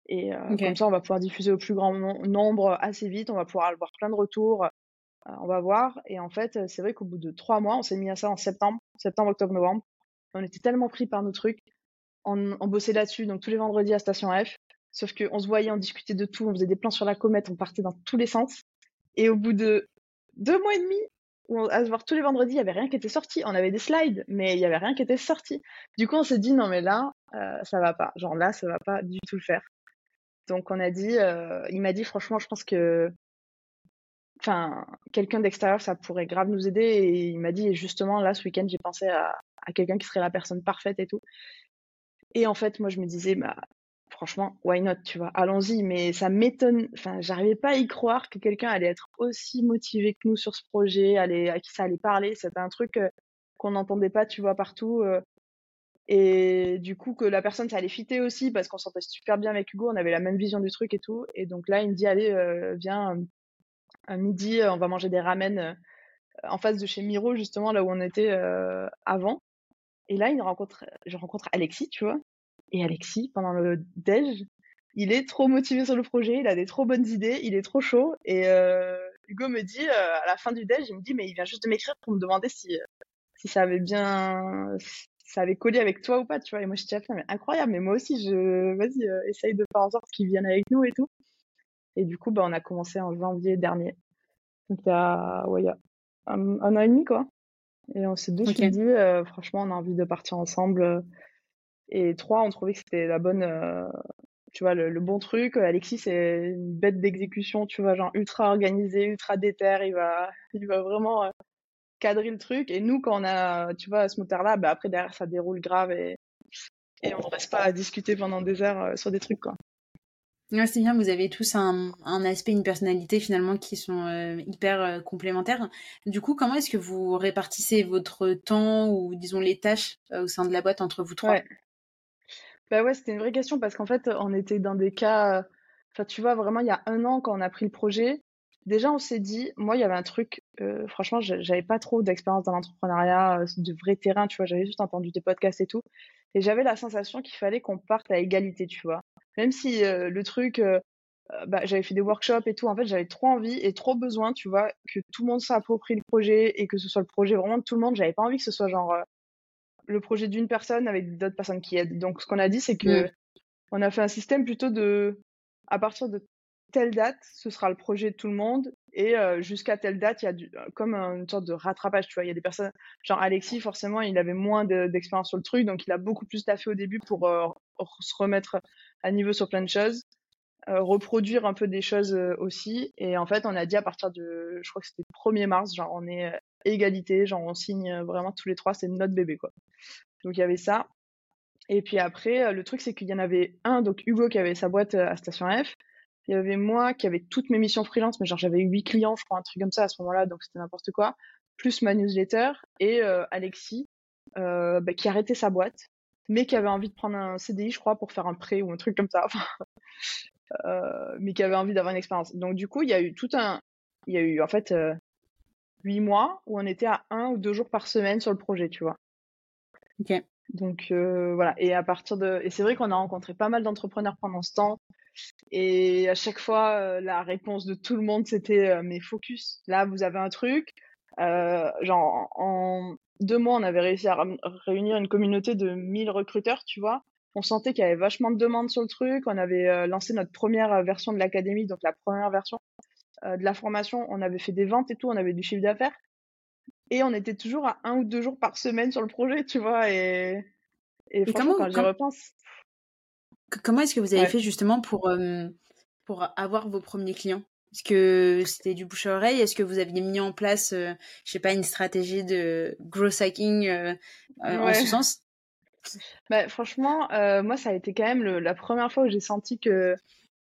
Et euh, comme ça, on va pouvoir diffuser au plus grand nombre assez vite. On va pouvoir avoir plein de retours. Euh, on va voir. Et en fait, c'est vrai qu'au bout de trois mois, on s'est mis à ça en septembre, septembre, octobre, novembre. On était tellement pris par nos trucs. On, on bossait là-dessus, donc tous les vendredis à Station F. Sauf qu'on se voyait, on discutait de tout, on faisait des plans sur la comète, on partait dans tous les sens. Et au bout de deux mois et demi, où à se voir tous les vendredis, il n'y avait rien qui était sorti. On avait des slides, mais il n'y avait rien qui était sorti. Du coup, on s'est dit, non, mais là, euh, ça va pas. Genre là, ça va pas du tout le faire. Donc on a dit, euh, il m'a dit franchement, je pense que, enfin, quelqu'un d'extérieur, ça pourrait grave nous aider. Et il m'a dit justement là, ce week-end, j'ai pensé à, quelqu'un qui serait la personne parfaite et tout. Et en fait, moi, je me disais, bah, franchement, why not, tu vois, allons-y. Mais ça m'étonne, enfin, j'arrivais pas à y croire que quelqu'un allait être aussi motivé que nous sur ce projet, allait, à qui ça allait parler. C'était un truc euh, qu'on n'entendait pas, tu vois, partout. Euh, et du coup, que la personne, ça allait fitter aussi parce qu'on s'entendait super bien avec Hugo, on avait la même vision du truc et tout. Et donc là, il me dit, allez, euh, viens, à midi, on va manger des ramen euh, en face de chez Miro, justement, là où on était euh, avant. Et là, il rencontre, je rencontre Alexis, tu vois. Et Alexis, pendant le déj, il est trop motivé sur le projet, il a des trop bonnes idées, il est trop chaud. Et Hugo me dit, à la fin du déj, il me dit, mais il vient juste de m'écrire pour me demander si, si ça avait bien, ça avait collé avec toi ou pas, tu vois. Et moi, je disais, mais incroyable, mais moi aussi, je, vas-y, euh, essaye de faire en sorte qu'ils viennent avec nous et tout. Et du coup, bah, on a commencé en janvier dernier. Donc, il y a, ouais, il y a un, an et demi, quoi. Et on s'est deux okay. dit, euh, franchement, on a envie de partir ensemble. Et trois, on trouvait que c'était la bonne, euh, tu vois, le, bon truc. Alexis, c'est une bête d'exécution, tu vois, genre ultra organisé, ultra déter. Il va, <laughs> il va vraiment cadrer le truc. Et nous, quand on a, tu vois, ce moteur-là, bah, après, derrière, ça déroule grave et, et on ne reste pas à discuter pendant des heures euh, sur des trucs, quoi. c'est bien, vous avez tous un, un, aspect, une personnalité finalement qui sont euh, hyper euh, complémentaires. Du coup, comment est-ce que vous répartissez votre temps ou disons les tâches au sein de la boîte entre vous trois? Ouais. Bah ouais, c'était une vraie question parce qu'en fait, on était dans des cas. Enfin, tu vois, vraiment, il y a un an, quand on a pris le projet, déjà, on s'est dit, moi, il y avait un truc, euh, franchement, j'avais pas trop d'expérience dans l'entrepreneuriat, euh, de vrai terrain, tu vois, j'avais juste entendu des podcasts et tout. Et j'avais la sensation qu'il fallait qu'on parte à égalité, tu vois. Même si euh, le truc, bah, j'avais fait des workshops et tout, en fait, j'avais trop envie et trop besoin, tu vois, que tout le monde s'approprie le projet et que ce soit le projet vraiment de tout le monde. J'avais pas envie que ce soit genre le projet d'une personne avec d'autres personnes qui aident. Donc, ce qu'on a dit, c'est que mmh. on a fait un système plutôt de, à partir de telle date, ce sera le projet de tout le monde. Et euh, jusqu'à telle date, il y a du, comme une sorte de rattrapage, tu vois. Il y a des personnes, genre Alexis, forcément, il avait moins d'expérience sur le truc, donc il a beaucoup plus taffé au début pour euh, se remettre à niveau sur plein de choses, euh, reproduire un peu des choses aussi. Et en fait, on a dit à partir de, je crois que c'était le 1er mars, genre on est égalité, genre on signe vraiment tous les trois, c'est notre bébé, quoi. Donc il y avait ça. Et puis après, le truc, c'est qu'il y en avait un, donc Hugo qui avait sa boîte à Station F, il y avait moi qui avait toutes mes missions freelance, mais genre j'avais huit clients, je crois, un truc comme ça à ce moment-là, donc c'était n'importe quoi. Plus ma newsletter et euh, Alexis euh, bah, qui arrêtait sa boîte, mais qui avait envie de prendre un CDI, je crois, pour faire un prêt ou un truc comme ça. <laughs> euh, mais qui avait envie d'avoir une expérience. Donc du coup, il y a eu tout un, il y a eu en fait huit mois où on était à un ou deux jours par semaine sur le projet, tu vois. Ok. Donc voilà. Et à partir de, et c'est vrai qu'on a rencontré pas mal d'entrepreneurs pendant ce temps. Et à chaque fois, euh, la réponse de tout le monde, c'était euh, mais focus. Là, vous avez un truc. Euh, genre, en deux mois, on avait réussi à réunir une communauté de 1000 recruteurs, tu vois. On sentait qu'il y avait vachement de demandes sur le truc. On avait lancé notre première version de l'académie, donc la première version de la formation. On avait fait des ventes et tout. On avait du chiffre d'affaires. Et on était toujours à un ou deux jours par semaine sur le projet, tu vois. Et, et, franchement, quand j'y repense, Comment est-ce que vous avez fait justement pour, pour avoir vos premiers clients? Est-ce que c'était du bouche à oreille? Est-ce que vous aviez mis en place, je sais pas, une stratégie de growth hacking en ce sens? Bah, Franchement, moi, ça a été quand même la première fois où j'ai senti que,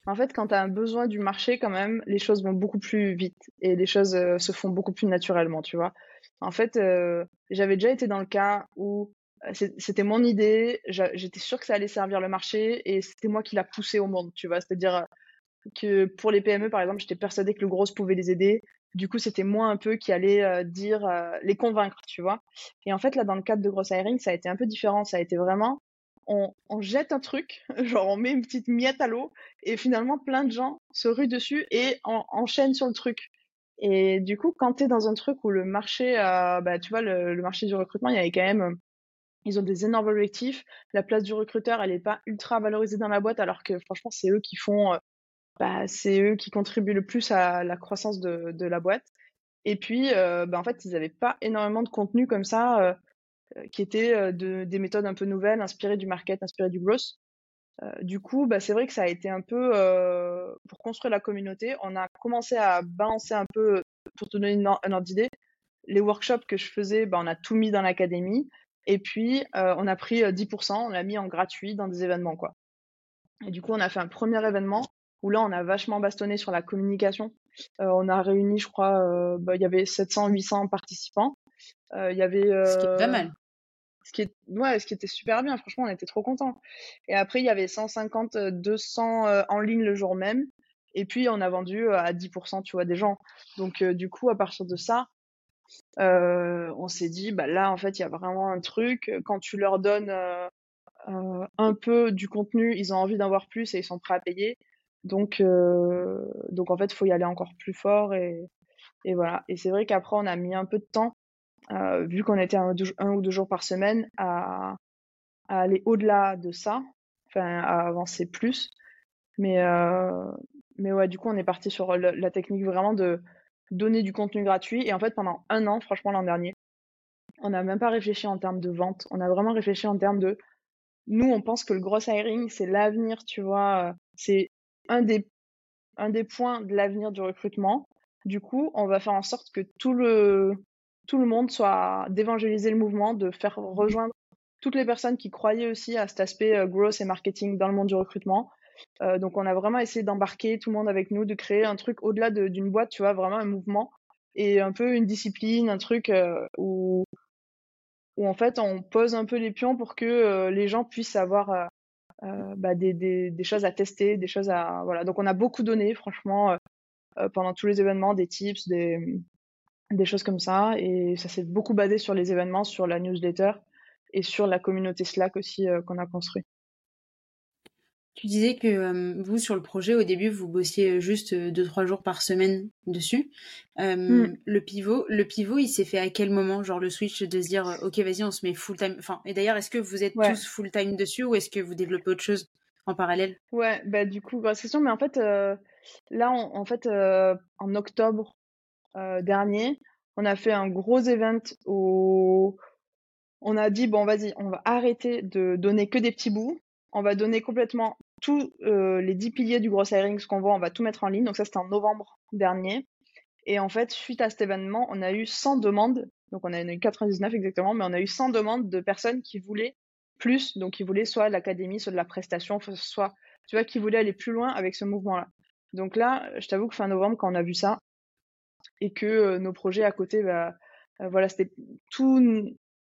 en fait, quand tu as un besoin du marché, quand même, les choses vont beaucoup plus vite et les choses se font beaucoup plus naturellement, tu vois? En fait, j'avais déjà été dans le cas où c'était mon idée, j'étais sûre que ça allait servir le marché et c'était moi qui l'a poussé au monde, tu vois. C'est-à-dire euh, que pour les PME, par exemple, j'étais persuadée que le gros pouvait les aider. Du coup, c'était moi un peu qui allait euh, dire, euh, les convaincre, tu vois. Et en fait, là, dans le cadre de Gross Hiring, ça a été un peu différent. Ça a été vraiment, on, jette un truc, <laughs> genre on met une petite miette à l'eau et finalement, plein de gens se ruent dessus et en, enchaînent sur le truc. Et du coup, quand tu es dans un truc où le marché, bah, tu vois, le, le marché du recrutement, il y avait quand même ils ont des énormes objectifs. La place du recruteur, elle n'est pas ultra valorisée dans la boîte, alors que franchement, c'est eux qui font, euh, bah, c'est eux qui contribuent le plus à la croissance de, la boîte. Et puis, euh, bah, en fait, ils n'avaient pas énormément de contenu comme ça, euh, qui était de, des méthodes un peu nouvelles, inspirées du market, inspirées du growth. du coup, bah, c'est vrai que ça a été un peu pour construire la communauté. On a commencé à balancer un peu, pour te donner une, un ordre d'idée, les workshops que je faisais, on a tout mis dans l'académie. Et puis, euh, on a pris 10%, euh, on l'a mis en gratuit dans des événements, quoi. Et du coup, on a fait un premier événement où là, on a vachement bastonné sur la communication. Euh, on a réuni, je crois, bah, il y avait 700, 800 participants. Il y avait. ce qui est pas mal. Ce qui, est, ouais, ce qui était super bien, franchement, on était trop contents. Et après, il y avait 150, 200 en ligne le jour même. Et puis, on a vendu à 10%, tu vois, des gens. Donc, du coup, à partir de ça, on s'est dit, bah là, en fait, il y a vraiment un truc. Quand tu leur donnes euh, euh, un peu du contenu, ils ont envie d'en voir plus et ils sont prêts à payer. Donc, donc en fait, il faut y aller encore plus fort et, voilà. Et c'est vrai qu'après, on a mis un peu de temps, vu qu'on était un, ou deux jours par semaine, à, à aller au-delà de ça, enfin, à avancer plus. Mais, mais ouais, du coup, on est parti sur la technique vraiment de donner du contenu gratuit. Et en fait, pendant un an, franchement, l'an dernier, on n'a même pas réfléchi en termes de vente. On a vraiment réfléchi en termes de. Nous, on pense que le gros hiring, c'est l'avenir, tu vois. C'est un des, un des points de l'avenir du recrutement. Du coup, on va faire en sorte que tout le, tout le monde, soit d'évangéliser le mouvement, de faire rejoindre toutes les personnes qui croyaient aussi à cet aspect euh, growth et marketing dans le monde du recrutement. Euh, donc, on a vraiment essayé d'embarquer tout le monde avec nous, de créer un truc au-delà d'une boîte, tu vois, vraiment un mouvement et un peu une discipline, un truc euh, où, en fait on pose un peu les pions pour que les gens puissent avoir bah, des, choses à tester, des choses à voilà. Donc on a beaucoup donné, franchement, pendant tous les événements, des tips, des des choses comme ça, et ça s'est beaucoup basé sur les événements, sur la newsletter et sur la communauté Slack aussi euh, qu'on a construit. Tu disais que euh, vous, sur le projet, au début, vous bossiez juste 2-3 jours par semaine dessus. Hmm. Le pivot, le pivot, il s'est fait à quel moment Genre le switch de se dire, ok, vas-y, on se met full time. Enfin, et d'ailleurs, est-ce que vous êtes tous full time dessus ou est-ce que vous développez autre chose en parallèle? Ouais, bah du coup, grosse question. Mais en fait, euh, là, en fait, en octobre dernier, on a fait un gros event où on a dit bon vas-y, on va arrêter de donner que des petits bouts, on va donner complètement tous euh, les 10 piliers du gros hiring, ce qu'on voit, on va tout mettre en ligne. Donc ça c'était en novembre dernier. Et en fait, suite à cet événement, on a eu 100 demandes. Donc on a eu 99 exactement, mais on a eu 100 demandes de personnes qui voulaient plus, donc qui voulaient soit l'académie, soit de la prestation, soit tu vois, qui voulaient aller plus loin avec ce mouvement-là. Donc là, je t'avoue que fin novembre, quand on a vu ça, et que euh, nos projets à côté, bah, euh, voilà, c'était tout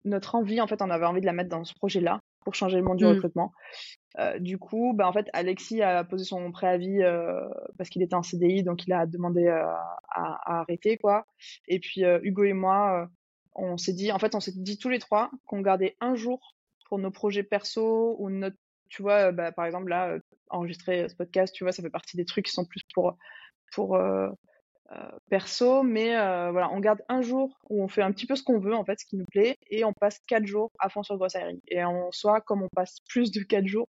notre envie. En fait, on avait envie de la mettre dans ce projet-là pour changer le monde du mmh. recrutement. Euh, du coup, bah, en fait, Alexis a posé son préavis parce qu'il était en CDI, donc il a demandé à, arrêter, quoi. Et puis Hugo et moi, on s'est dit, en fait, on s'est dit tous les trois qu'on gardait un jour pour nos projets perso ou notre, tu vois, bah, par exemple là, enregistrer ce podcast, tu vois, ça fait partie des trucs qui sont plus pour pour euh, perso, mais euh, voilà, on garde un jour où on fait un petit peu ce qu'on veut, en fait, ce qui nous plaît, et on passe quatre jours à fond sur Gross Hiring. Et en soi, comme on passe plus de quatre jours,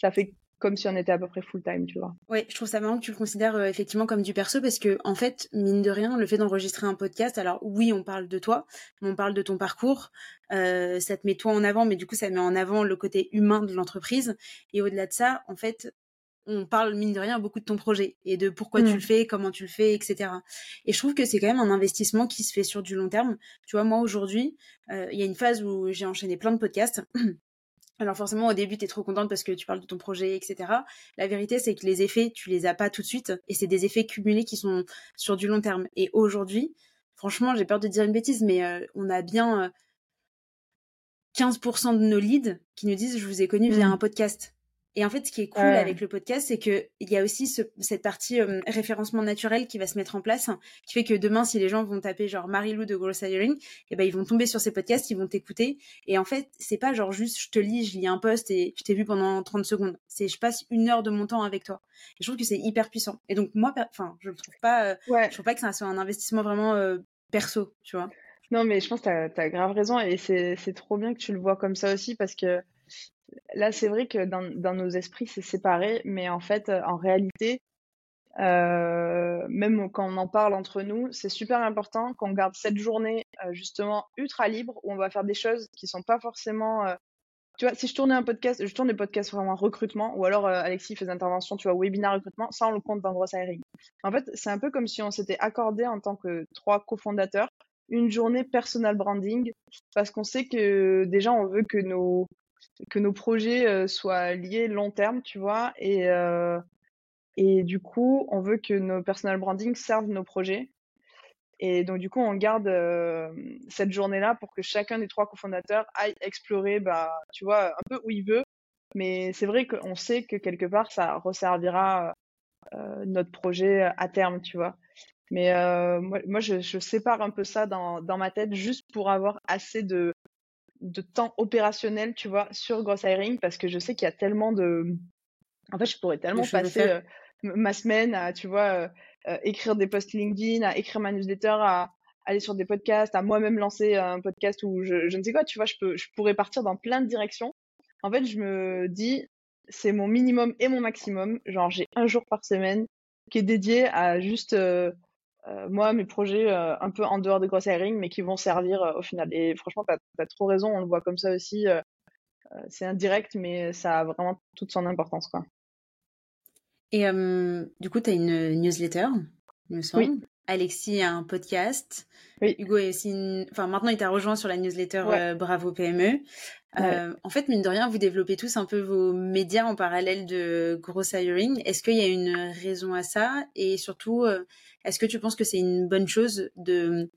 ça fait comme si on était à peu près full time, tu vois. Oui, je trouve ça marrant que tu le considères euh, effectivement comme du perso parce que en fait, mine de rien, le fait d'enregistrer un podcast, alors oui, on parle de toi, on parle de ton parcours, ça te met toi en avant, mais du coup, ça met en avant le côté humain de l'entreprise. Et au-delà de ça, en fait, on parle mine de rien beaucoup de ton projet et de pourquoi tu mmh. le fais, comment tu le fais, etc. Et je trouve que c'est quand même un investissement qui se fait sur du long terme. Tu vois, moi aujourd'hui, euh, il y a une phase où j'ai enchaîné plein de podcasts. <clears throat> Alors forcément, au début, tu es trop contente parce que tu parles de ton projet, etc. La vérité, c'est que les effets, tu les as pas tout de suite. Et c'est des effets cumulés qui sont sur du long terme. Et aujourd'hui, franchement, j'ai peur de dire une bêtise, mais euh, on a bien 15% euh, de nos leads qui nous disent « je vous ai connu via mmh. un podcast ». Et en fait, ce qui est cool avec le podcast, c'est que il y a aussi cette partie euh, référencement naturel qui va se mettre en place, qui fait que demain, si les gens vont taper genre Marie-Lou de Gross Hiring, eh ben ils vont tomber sur ces podcasts, ils vont t'écouter. Et en fait, c'est pas genre juste je te lis, je lis un post et je t'ai vu pendant 30 secondes. C'est je passe une heure de mon temps avec toi. Et je trouve que c'est hyper puissant. Et donc moi, enfin, je trouve pas, euh, je trouve pas que ça soit un investissement vraiment euh, perso, tu vois. Non, mais je pense que tu as, grave raison et c'est trop bien que tu le vois comme ça aussi parce que là, c'est vrai que dans, nos esprits, c'est séparé, mais en fait, euh, en réalité, euh, même quand on en parle entre nous, c'est super important qu'on garde cette journée euh, justement ultra libre où on va faire des choses qui sont pas forcément. tu vois, si je tournais un podcast, je tourne des podcasts vraiment recrutement, ou alors Alexis fait des interventions, tu vois, webinar recrutement, ça on le compte dans Gross Hiring. En fait, c'est un peu comme si on s'était accordé en tant que trois cofondateurs une journée personal branding, parce qu'on sait que déjà on veut que nos que nos projets euh, soient liés long terme, tu vois, et, euh, et du coup, on veut que nos personal branding servent nos projets. Et donc, du coup, on garde euh, cette journée-là pour que chacun des trois cofondateurs aille explorer, bah, tu vois, un peu où il veut. Mais c'est vrai qu'on sait que quelque part, ça resservira notre projet à terme, tu vois. Mais moi, moi je, je, sépare un peu ça dans, dans ma tête juste pour avoir assez de, de temps opérationnel, tu vois, sur Gross Hiring parce que je sais qu'il y a tellement de. En fait, je pourrais tellement passer euh, ma semaine à, tu vois, euh, euh, écrire des posts LinkedIn, à écrire ma newsletter, à aller sur des podcasts, à moi-même lancer un podcast ou je, je, ne sais quoi, tu vois, je, peux, je pourrais partir dans plein de directions. En fait, je me dis, c'est mon minimum et mon maximum. Genre, j'ai un jour par semaine qui est dédié à juste euh, moi, mes projets euh, un peu en dehors de Gross Hiring, mais qui vont servir euh, au final. Et franchement, tu as, trop raison, on le voit comme ça aussi. c'est indirect, mais ça a vraiment toute son importance. Quoi. Et du coup, tu as une newsletter, me semble. Oui. Alexis a un podcast. Hugo est aussi, enfin maintenant il t'a rejoint sur la newsletter Bravo PME. En fait, mine de rien, vous développez tous un peu vos médias en parallèle de Gross Hiring. Est-ce qu'il y a une raison à ça? Et surtout, est-ce que tu penses que c'est une bonne chose de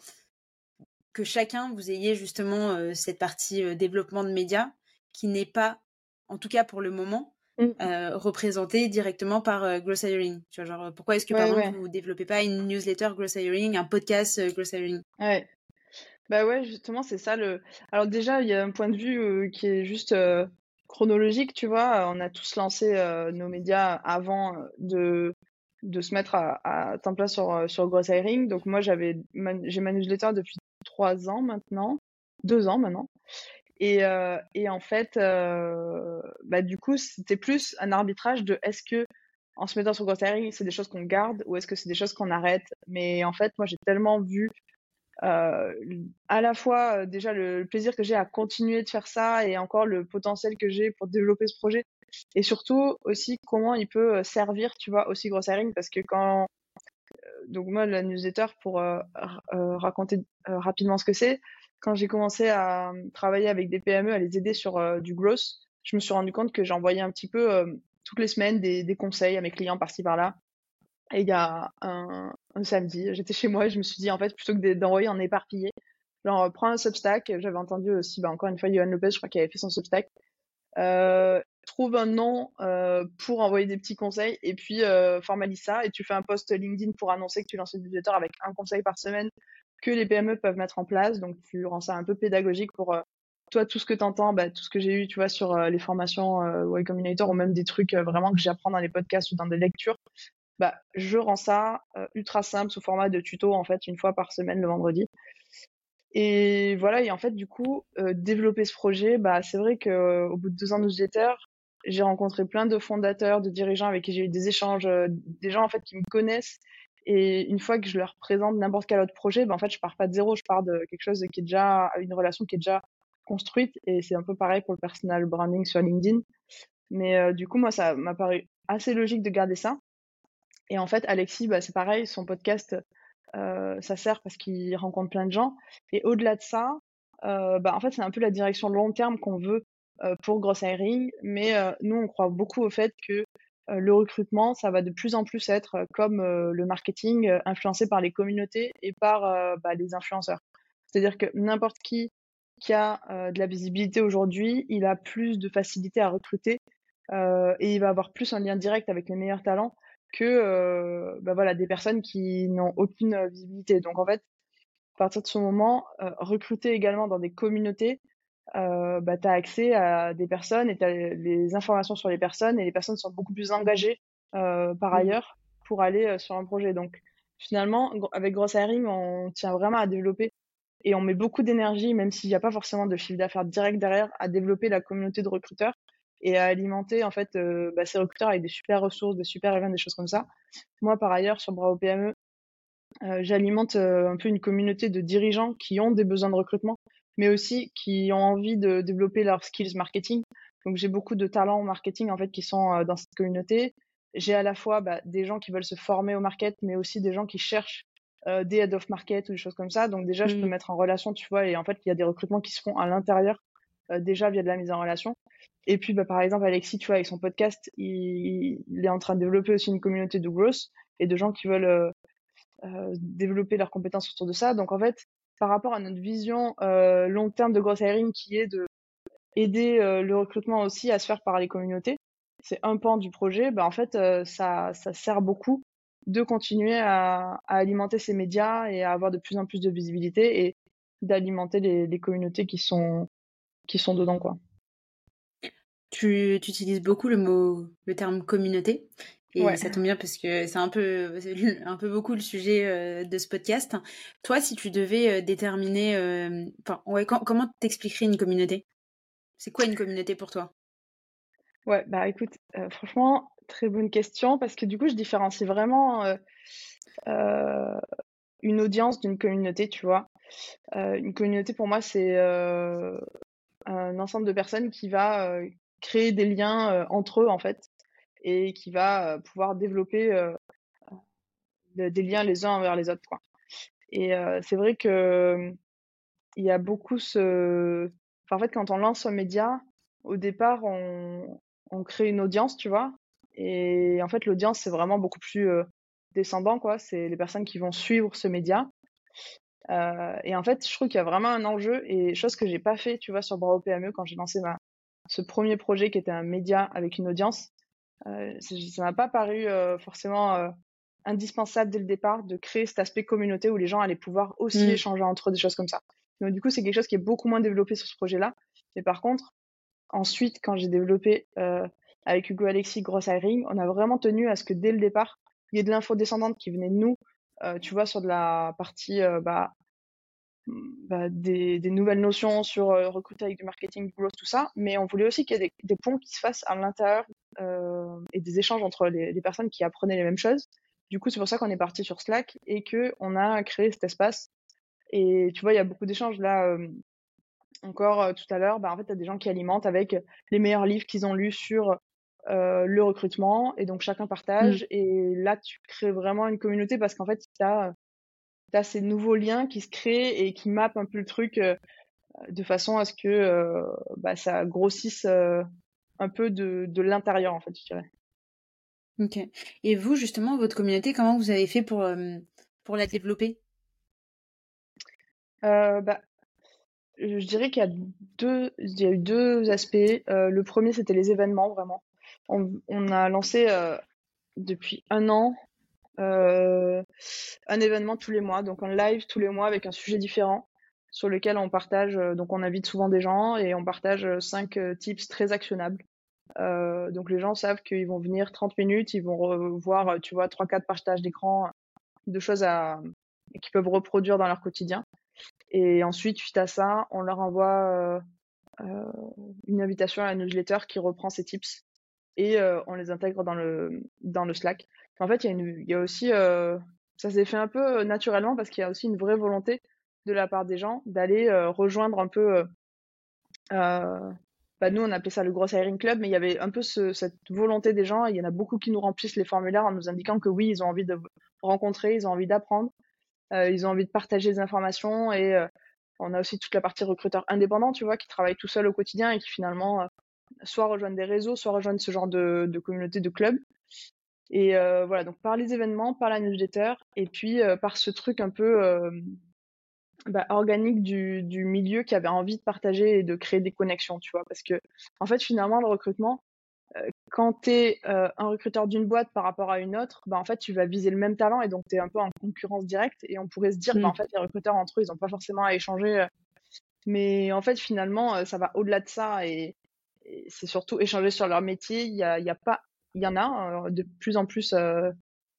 que chacun vous ayez justement cette partie développement de médias qui n'est pas, en tout cas pour le moment, mmh. représentée directement par Gross Hiring? Tu vois, genre, pourquoi est-ce que par exemple vous développez pas une newsletter Gross Hiring, un podcast Gross Hiring? Ouais. Bah ouais, justement, c'est ça le. Alors déjà, il y a un point de vue qui est juste chronologique, tu vois. On a tous lancé nos médias avant de de se mettre à, à temps plein sur sur Gross Hiring. Donc moi, j'avais j'ai ma newsletter depuis trois ans maintenant, deux ans maintenant. Et, euh, et en fait, euh, bah, du coup, c'était plus un arbitrage de est-ce que en se mettant sur Grocery, c'est des choses qu'on garde ou est-ce que c'est des choses qu'on arrête. Mais en fait, moi, j'ai tellement vu euh, à la fois déjà le, plaisir que j'ai à continuer de faire ça et encore le potentiel que j'ai pour développer ce projet et surtout aussi comment il peut servir, tu vois, aussi Grocery parce que quand donc moi, la newsletter, pour euh, euh, raconter euh, rapidement ce que c'est, quand j'ai commencé à travailler avec des PME, à les aider sur du growth, je me suis rendu compte que j'envoyais un petit peu toutes les semaines des, des, conseils à mes clients par-ci par-là. Et il y a un, samedi, j'étais chez moi et je me suis dit, en fait, plutôt que d'envoyer en éparpillé, genre, prends un Substack. J'avais entendu aussi, bah, encore une fois, Johan Lopez, je crois qu'il avait fait son Substack. Euh, trouve un nom euh, pour envoyer des petits conseils et puis euh, formalise ça et tu fais un post LinkedIn pour annoncer que tu lances une newsletter avec un conseil par semaine que les PME peuvent mettre en place. Donc tu rends ça un peu pédagogique pour euh, toi tout ce que tu entends, bah, tout ce que j'ai eu, tu vois, sur euh, les formations euh, Y Combinator ou même des trucs vraiment que j'apprends dans les podcasts ou dans des lectures. Bah, je rends ça ultra simple sous format de tuto en fait une fois par semaine le vendredi. Et voilà, et en fait, du coup, développer ce projet, bah, c'est vrai qu'au bout de deux ans de newsletter, j'ai rencontré plein de fondateurs, de dirigeants avec qui j'ai eu des échanges, euh, des gens en fait qui me connaissent. Et une fois que je leur présente n'importe quel autre projet, ben en fait, je pars pas de zéro, je pars de quelque chose qui est déjà une relation qui est déjà construite. Et c'est un peu pareil pour le personal branding sur LinkedIn. Mais euh, du coup, moi, ça m'a paru assez logique de garder ça. Et en fait, Alexis, bah, c'est pareil, son podcast, euh, ça sert parce qu'il rencontre plein de gens. Et au-delà de ça, euh, bah, en fait, c'est un peu la direction long terme qu'on veut euh, pour Gross Hiring, mais nous, on croit beaucoup au fait que le recrutement, ça va de plus en plus être comme le marketing, influencé par les communautés et par bah, les influenceurs. C'est-à-dire que n'importe qui qui a de la visibilité aujourd'hui, il a plus de facilité à recruter et il va avoir plus un lien direct avec les meilleurs talents que bah, voilà, des personnes qui n'ont aucune visibilité. Donc en fait, à partir de ce moment, recruter également dans des communautés, euh, bah, tu as accès à des personnes et tu as les informations sur les personnes et les personnes sont beaucoup plus engagées euh, par ailleurs pour aller euh, sur un projet. Donc finalement, avec Gross Hiring, on tient vraiment à développer et on met beaucoup d'énergie, même s'il n'y a pas forcément de chiffre d'affaires direct derrière, à développer la communauté de recruteurs et à alimenter en fait euh, bah, ces recruteurs avec des super ressources, des super événements, des choses comme ça. Moi, par ailleurs, sur Bravo PME, euh, j'alimente un peu une communauté de dirigeants qui ont des besoins de recrutement mais aussi qui ont envie de développer leurs skills marketing. Donc j'ai beaucoup de talents en marketing en fait qui sont euh, dans cette communauté. J'ai à la fois bah, des gens qui veulent se former au market, mais aussi des gens qui cherchent euh, des head of market ou des choses comme ça. Donc déjà, je peux mmh. mettre en relation, tu vois, et en fait, il y a des recrutements qui se font à l'intérieur euh, déjà via de la mise en relation. Et puis, bah, par exemple, Alexis, tu vois, avec son podcast, il, est en train de développer aussi une communauté de growth et de gens qui veulent euh, développer leurs compétences autour de ça. Donc en fait, par rapport à notre vision euh, long terme de gross hiring qui est de aider euh, le recrutement aussi à se faire par les communautés. C'est un pan du projet. Ben, en fait, euh, ça, ça sert beaucoup de continuer à, à, alimenter ces médias et à avoir de plus en plus de visibilité et d'alimenter les, les, communautés qui sont, qui sont dedans. Quoi. Tu, tu utilises beaucoup le mot, le terme communauté. Et ça tombe bien parce que c'est un peu, un peu beaucoup le sujet euh, de ce podcast. Toi, si tu devais euh, déterminer, euh, enfin, ouais, comment t'expliquerais une communauté? C'est quoi une communauté pour toi? Ouais, bah écoute, franchement, très bonne question parce que du coup, je différencie vraiment une audience d'une communauté, tu vois. une communauté pour moi, c'est un ensemble de personnes qui va créer des liens entre eux en fait et qui va pouvoir développer des liens les uns envers les autres. Quoi. Et c'est vrai que il y a beaucoup ce. en fait, quand on lance un média, au départ, on, on crée une audience, tu vois. Et en fait, l'audience, c'est vraiment beaucoup plus descendant, quoi. C'est les personnes qui vont suivre ce média. Et en fait, je trouve qu'il y a vraiment un enjeu et chose que j'ai pas fait, tu vois, sur Bravo PME quand j'ai lancé ma, ce premier projet qui était un média avec une audience. Euh, ça m'a pas paru euh, forcément euh, indispensable dès le départ de créer cet aspect communauté où les gens allaient pouvoir aussi mmh. échanger entre eux des choses comme ça. Donc du coup, c'est quelque chose qui est beaucoup moins développé sur ce projet-là. Mais par contre, ensuite, quand j'ai développé euh, avec Hugo Alexis Gross Hiring, on a vraiment tenu à ce que dès le départ, il y ait de l'info descendante qui venait de nous, euh, tu vois, sur de la partie euh, bah, bah, des, des, nouvelles notions sur euh, recruter avec du marketing, du growth, tout ça, mais on voulait aussi qu'il y ait des, des, ponts qui se fassent à l'intérieur euh, et des échanges entre les, les, personnes qui apprenaient les mêmes choses. Du coup, c'est pour ça qu'on est parti sur Slack et que on a créé cet espace. Et tu vois, il y a beaucoup d'échanges là. Euh, encore tout à l'heure, bah, en fait, tu as des gens qui alimentent avec les meilleurs livres qu'ils ont lus sur le recrutement et donc chacun partage. Mmh. Et là, tu crées vraiment une communauté parce qu'en fait, tu as tu as ces nouveaux liens qui se créent et qui mappent un peu le truc euh, de façon à ce que euh, bah, ça grossisse euh, un peu de, de l'intérieur, en fait, je dirais. Ok. Et vous, justement, votre communauté, comment vous avez fait pour, pour la développer? Bah, Je dirais qu'il y, a deux, il y a eu deux aspects. le premier, c'était les événements, vraiment. On, on a lancé depuis un an euh, un événement tous les mois, donc un live tous les mois avec un sujet différent sur lequel on partage, euh, donc on invite souvent des gens et on partage euh, cinq tips très actionnables. Euh, donc les gens savent qu'ils vont venir 30 minutes, ils vont voir, tu vois, 3-4 partages d'écran de choses à, qu'ils peuvent reproduire dans leur quotidien. Et ensuite, suite à ça, on leur envoie euh, une invitation à la newsletter qui reprend ces tips et euh, on les intègre dans le, dans le Slack. En fait, il y, a aussi, euh, ça s'est fait un peu euh, naturellement parce qu'il y a aussi une vraie volonté de la part des gens d'aller euh, rejoindre un peu. Bah nous, on appelait ça le Gros Hiring Club, mais il y avait un peu ce, cette volonté des gens. il y en a beaucoup qui nous remplissent les formulaires en nous indiquant que oui, ils ont envie de rencontrer, ils ont envie d'apprendre, ils ont envie de partager des informations. Et on a aussi toute la partie recruteur indépendant, tu vois, qui travaille tout seul au quotidien et qui finalement soit rejoignent des réseaux, soit rejoignent ce genre de, de communauté de clubs. Et euh, voilà, donc par les événements, par la newsletter, et puis euh, par ce truc un peu euh, bah, organique du, du, milieu qui avait envie de partager et de créer des connexions, tu vois. Parce que, en fait, finalement, le recrutement, euh, quand tu es euh, un recruteur d'une boîte par rapport à une autre, bah, en fait, tu vas viser le même talent et donc tu es un peu en concurrence directe. Et on pourrait se dire, mmh. bah, en fait, les recruteurs entre eux, ils n'ont pas forcément à échanger. mais en fait, finalement, ça va au-delà de ça. Et, et c'est surtout échanger sur leur métier. Il y a, y a pas il y en a euh, de plus en plus euh,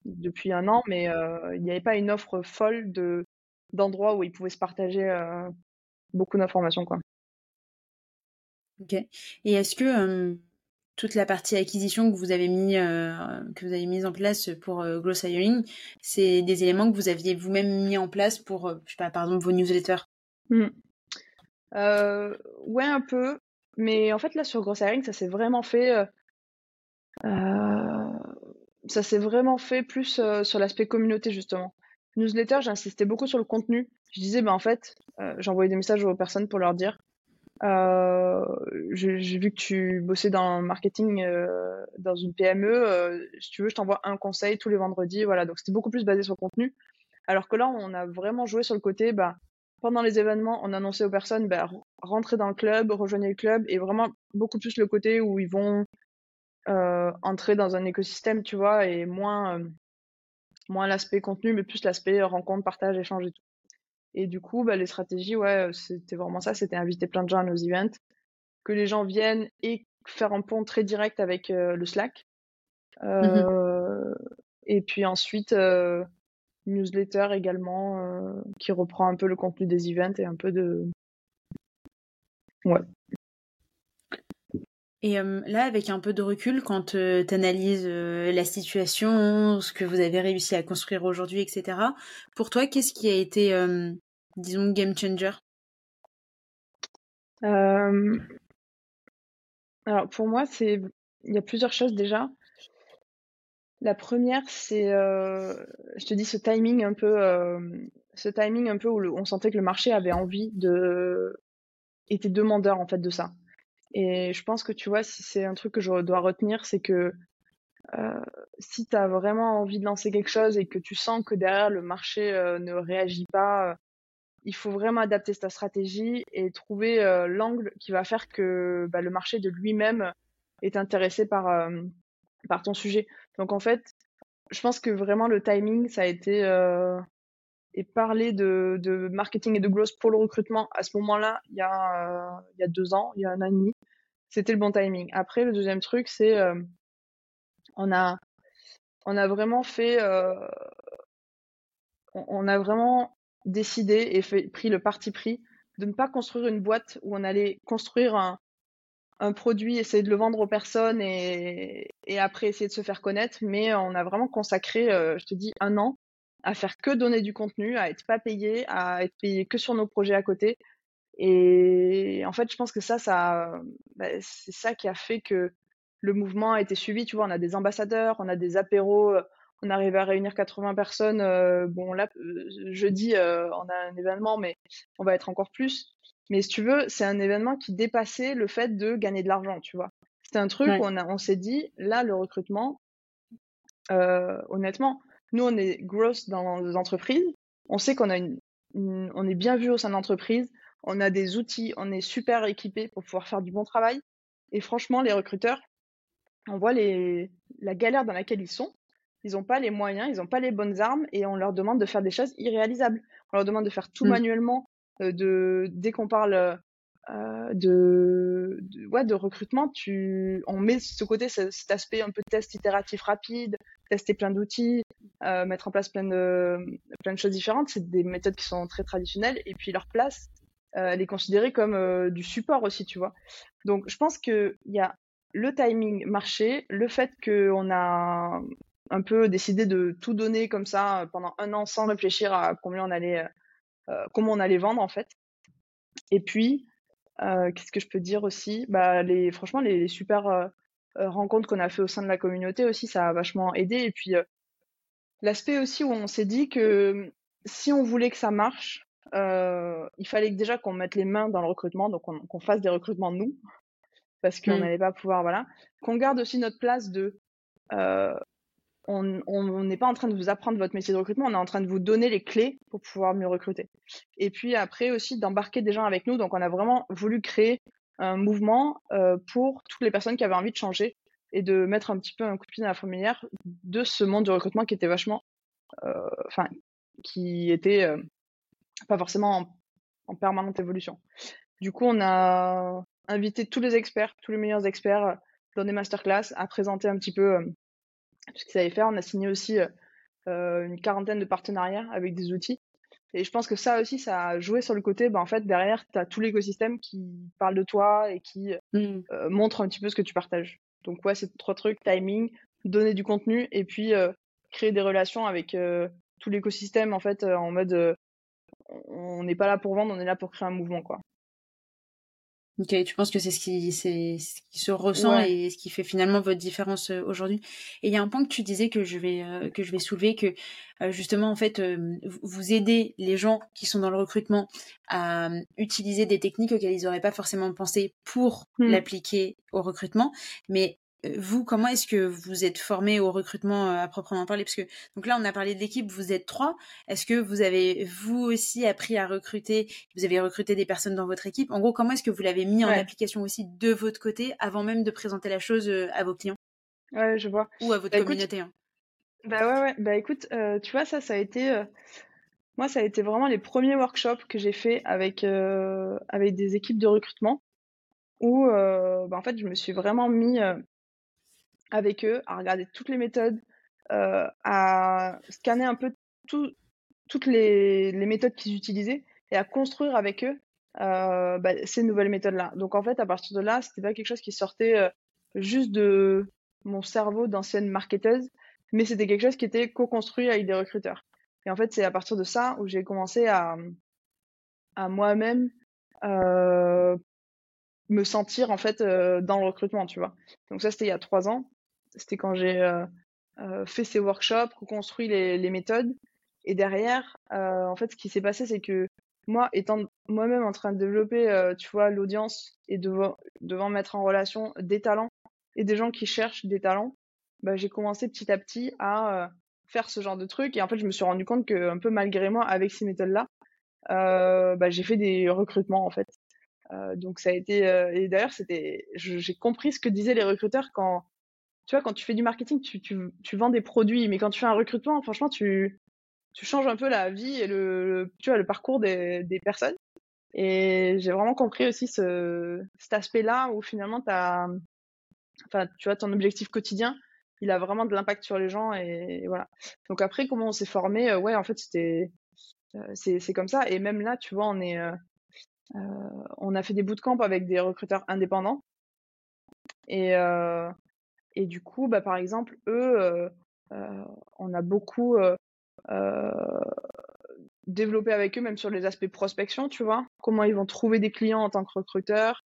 depuis un an, mais euh, il n'y avait pas une offre folle de d'endroits où ils pouvaient se partager beaucoup d'informations, quoi. Ok. Et est-ce que toute la partie acquisition que vous avez mis que vous avez mise en place pour euh, Growth Hiring, c'est des éléments que vous aviez vous-même mis en place pour, je sais pas, par exemple vos newsletters? Mmh. ouais, un peu. Mais en fait, là, sur Growth Hiring, ça s'est vraiment fait ça s'est vraiment fait plus euh, sur l'aspect communauté, justement. Newsletter, j'insistais beaucoup sur le contenu. Je disais, ben, en fait, euh, j'envoyais des messages aux personnes pour leur dire euh, j'ai vu que tu bossais dans le marketing euh, dans une PME. Euh, si tu veux, je t'envoie un conseil tous les vendredis. Voilà, donc c'était beaucoup plus basé sur le contenu. Alors que là, on a vraiment joué sur le côté, bah, pendant les événements, on annonçait aux personnes, bah, rentrez dans le club, rejoignez le club, et vraiment beaucoup plus le côté où ils vont euh, entrer dans un écosystème, tu vois, et moins, euh, moins l'aspect contenu, mais plus l'aspect rencontre, partage, échange et tout. Et du coup, bah, les stratégies, ouais, c'était vraiment ça, c'était inviter plein de gens à nos events, que les gens viennent et faire un pont très direct avec euh, le Slack. Mmh et puis ensuite, newsletter également, qui reprend un peu le contenu des events et un peu de... Ouais, et là, avec un peu de recul, quand tu analyses la situation, ce que vous avez réussi à construire aujourd'hui, etc., pour toi, qu'est-ce qui a été, disons, game changer? Alors, pour moi, c'est il y a plusieurs choses déjà. La première, c'est, euh, je te dis, ce timing un peu, euh, ce timing un peu où on sentait que le marché avait envie de, était demandeur en fait de ça. Et je pense que tu vois, si c'est un truc que je dois retenir, c'est que euh, si tu as vraiment envie de lancer quelque chose et que tu sens que derrière le marché ne réagit pas, il faut vraiment adapter ta stratégie et trouver l'angle qui va faire que bah, le marché de lui-même est intéressé par, par ton sujet. Donc en fait, je pense que vraiment le timing, ça a été euh, et parler de, marketing et de growth pour le recrutement à ce moment-là, il y a euh, il y a deux ans, il y a un an et demi, c'était le bon timing. Après, le deuxième truc, c'est euh, on a on a vraiment fait euh, on, a vraiment décidé et fait, pris le parti pris de ne pas construire une boîte où on allait construire un, un produit, essayer de le vendre aux personnes et, et, après essayer de se faire connaître. Mais on a vraiment consacré, euh, je te dis, un an à faire que donner du contenu, à être pas payé, à être payé que sur nos projets à côté. Et en fait, je pense que ça, ça, bah, c'est ça qui a fait que le mouvement a été suivi. Tu vois, on a des ambassadeurs, on a des apéros, euh, on arrive à réunir 80 personnes. Euh, bon, là, jeudi, on a un événement, mais on va être encore plus. Mais si tu veux, c'est un événement qui dépassait le fait de gagner de l'argent, tu vois. C'était un truc où on, on s'est dit, là, le recrutement, euh, honnêtement, nous, on est gross dans les entreprises. On sait qu'on a une, on est bien vu au sein de l'entreprise. On a des outils, on est super équipé pour pouvoir faire du bon travail. Et franchement, les recruteurs, on voit les, la galère dans laquelle ils sont. Ils n'ont pas les moyens, ils n'ont pas les bonnes armes et on leur demande de faire des choses irréalisables. On leur demande de faire tout mmh. manuellement euh, de dès qu'on parle euh, de, de, ouais, de recrutement, tu, on met ce côté, cet aspect un peu test itératif rapide, tester plein d'outils, euh, mettre en place plein de, plein de choses différentes. C'est des méthodes qui sont très traditionnelles et puis leur place, euh, elle est considérée comme euh, du support aussi, tu vois. Donc je pense qu'il y a le timing marché, le fait qu'on a un peu décidé de tout donner comme ça pendant un an sans réfléchir à combien on allait comment on allait vendre en fait. Et puis, qu'est-ce que je peux dire aussi? Bah, les, Franchement, les, super euh, rencontres qu'on a fait au sein de la communauté aussi, ça a vachement aidé. Et puis, l'aspect aussi où on s'est dit que si on voulait que ça marche, il fallait déjà qu'on mette les mains dans le recrutement, donc qu'on fasse des recrutements nous, parce qu'on mmh. n'allait pas pouvoir, voilà. Qu'on garde aussi notre place de on n'est pas en train de vous apprendre votre métier de recrutement, on est en train de vous donner les clés pour pouvoir mieux recruter. Et puis après aussi d'embarquer des gens avec nous. Donc on a vraiment voulu créer un mouvement euh, pour toutes les personnes qui avaient envie de changer et de mettre un petit peu un coup de pied dans la fourmilière de ce monde du recrutement qui était vachement, euh, enfin, qui était euh, pas forcément en, permanente évolution. Du coup, on a invité tous les experts, tous les meilleurs experts dans des masterclass à présenter un petit peu ce qu'ils savaient faire. On a signé aussi euh, euh, une quarantaine de partenariats avec des outils. Et je pense que ça aussi, ça a joué sur le côté, bah, en fait, derrière, tu as tout l'écosystème qui parle de toi et qui mmh. euh, montre un petit peu ce que tu partages. Donc, ouais, c'est trois trucs, timing, donner du contenu et puis créer des relations avec tout l'écosystème, en fait, en mode, on n'est pas là pour vendre, on est là pour créer un mouvement, quoi. Ok, tu penses que c'est ce qui, c'est ce qui se ressent et ce qui fait finalement votre différence euh, aujourd'hui? Et il y a un point que tu disais que je vais euh, que je vais soulever que euh, justement en fait vous aidez les gens qui sont dans le recrutement à utiliser des techniques auxquelles ils n'auraient pas forcément pensé pour mmh. l'appliquer au recrutement, mais vous, comment est-ce que vous êtes formé au recrutement à proprement parler? Parce que donc là, on a parlé de l'équipe, vous êtes trois. Est-ce que vous avez vous aussi appris à recruter Vous avez recruté des personnes dans votre équipe? En gros, comment est-ce que vous l'avez mis en application aussi de votre côté avant même de présenter la chose à vos clients? Ouais, je vois. Ou à votre bah, communauté. Hein. Bah ouais, ouais. Bah écoute, tu vois ça, ça a été moi, ça a été vraiment les premiers workshops que j'ai fait avec avec des équipes de recrutement où bah, en fait je me suis vraiment mis avec eux, à regarder toutes les méthodes, euh, à scanner un peu toutes les, méthodes qu'ils utilisaient et à construire avec eux euh, bah, ces nouvelles méthodes-là. Donc en fait, à partir de là, c'était pas quelque chose qui sortait euh, juste de mon cerveau d'ancienne marketeuse, mais c'était quelque chose qui était co-construit avec des recruteurs. Et en fait, c'est à partir de ça où j'ai commencé à, à moi-même me sentir en fait dans le recrutement, tu vois. Donc ça, c'était il y a trois ans c'était quand j'ai euh, fait ses workshops, construit les, méthodes. Et derrière, en fait, ce qui s'est passé, c'est que moi, étant moi-même en train de développer, tu vois, l'audience et devant, devant mettre en relation des talents et des gens qui cherchent des talents, bah, j'ai commencé petit à petit à faire ce genre de trucs. Et en fait, je me suis rendu compte que, un peu malgré moi, avec ces méthodes-là, bah, j'ai fait des recrutements en fait. donc ça a été et d'ailleurs c'était j'ai compris ce que disaient les recruteurs quand tu vois quand tu fais du marketing tu, tu, tu vends des produits mais quand tu fais un recrutement franchement tu tu changes un peu la vie et le, tu vois le parcours des, des personnes et j'ai vraiment compris aussi ce cet aspect là où finalement as enfin tu vois ton objectif quotidien il a vraiment de l'impact sur les gens et, voilà. Donc après, comment on s'est formé Ouais, en fait, euh, c'est comme ça. Et même là, tu vois, on est euh, euh, on a fait des bootcamps avec des recruteurs indépendants. Et, et du coup, bah, par exemple, eux, on a beaucoup développé avec eux, même sur les aspects prospection, tu vois. Comment ils vont trouver des clients en tant que recruteurs.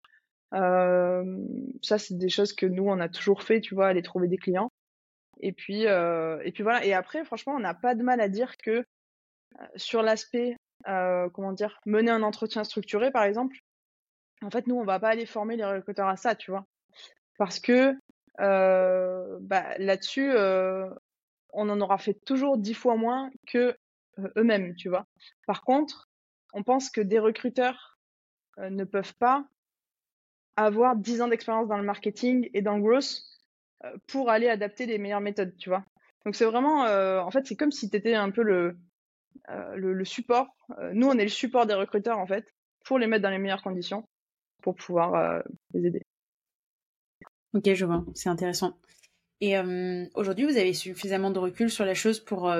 ça, c'est des choses que nous, on a toujours fait, tu vois, aller trouver des clients. Et puis, euh, et puis voilà. Et après, franchement, on n'a pas de mal à dire que euh, sur l'aspect, euh, comment dire, mener un entretien structuré, par exemple, en fait, nous, on va pas aller former les recruteurs à ça, tu vois. Parce que bah, là-dessus, on en aura fait toujours dix fois moins que eux-mêmes, tu vois. Par contre, on pense que des recruteurs ne peuvent pas avoir dix ans d'expérience dans le marketing et dans le growth euh, pour aller adapter les meilleures méthodes, tu vois. Donc c'est vraiment, euh, en fait, c'est comme si tu un peu le, euh, le, support. nous, on est le support des recruteurs, en fait, pour les mettre dans les meilleures conditions, pour pouvoir les aider. Ok, je vois, c'est intéressant. Et aujourd'hui, vous avez suffisamment de recul sur la chose pour,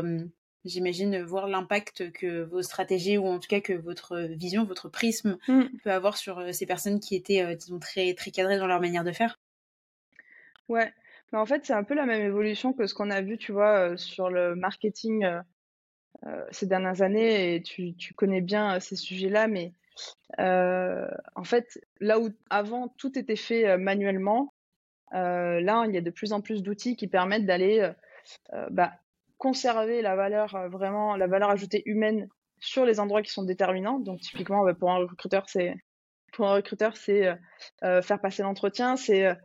j'imagine, voir l'impact que vos stratégies ou en tout cas que votre vision, votre prisme mmh. peut avoir sur ces personnes qui étaient, disons, très, très cadrées dans leur manière de faire? Ouais, mais en fait, c'est un peu la même évolution que ce qu'on a vu, tu vois, euh, sur le marketing euh, euh, ces dernières années, et tu, tu connais bien ces sujets-là, mais en fait, là où avant tout était fait manuellement, là, il y a de plus en plus d'outils qui permettent d'aller bah, conserver la valeur vraiment, la valeur ajoutée humaine sur les endroits qui sont déterminants. Donc, typiquement, bah, pour un recruteur, c'est pour un recruteur, c'est faire passer l'entretien, c'est,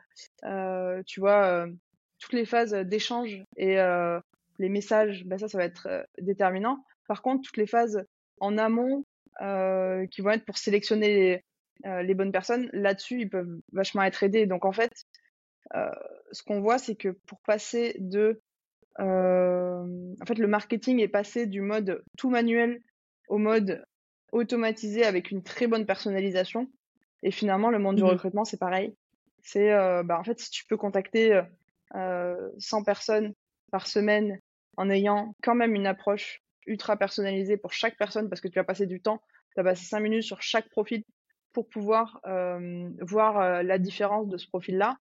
tu vois, toutes les phases d'échange et les messages, bah ça, ça va être déterminant. Par contre, toutes les phases en amont qui vont être pour sélectionner les, les bonnes personnes, là-dessus, ils peuvent vachement être aidés. Donc, en fait, ce qu'on voit, c'est que pour passer de... en fait, le marketing est passé du mode tout manuel au mode automatisé avec une très bonne personnalisation. Et finalement, le monde du mmh recrutement, c'est pareil. C'est, euh, bah, en fait, si tu peux contacter euh, 100 personnes par semaine en ayant quand même une approche ultra personnalisée pour chaque personne, parce que tu vas passer du temps, tu vas passer 5 minutes sur chaque profil pour pouvoir euh, voir euh, la différence de ce profil-là.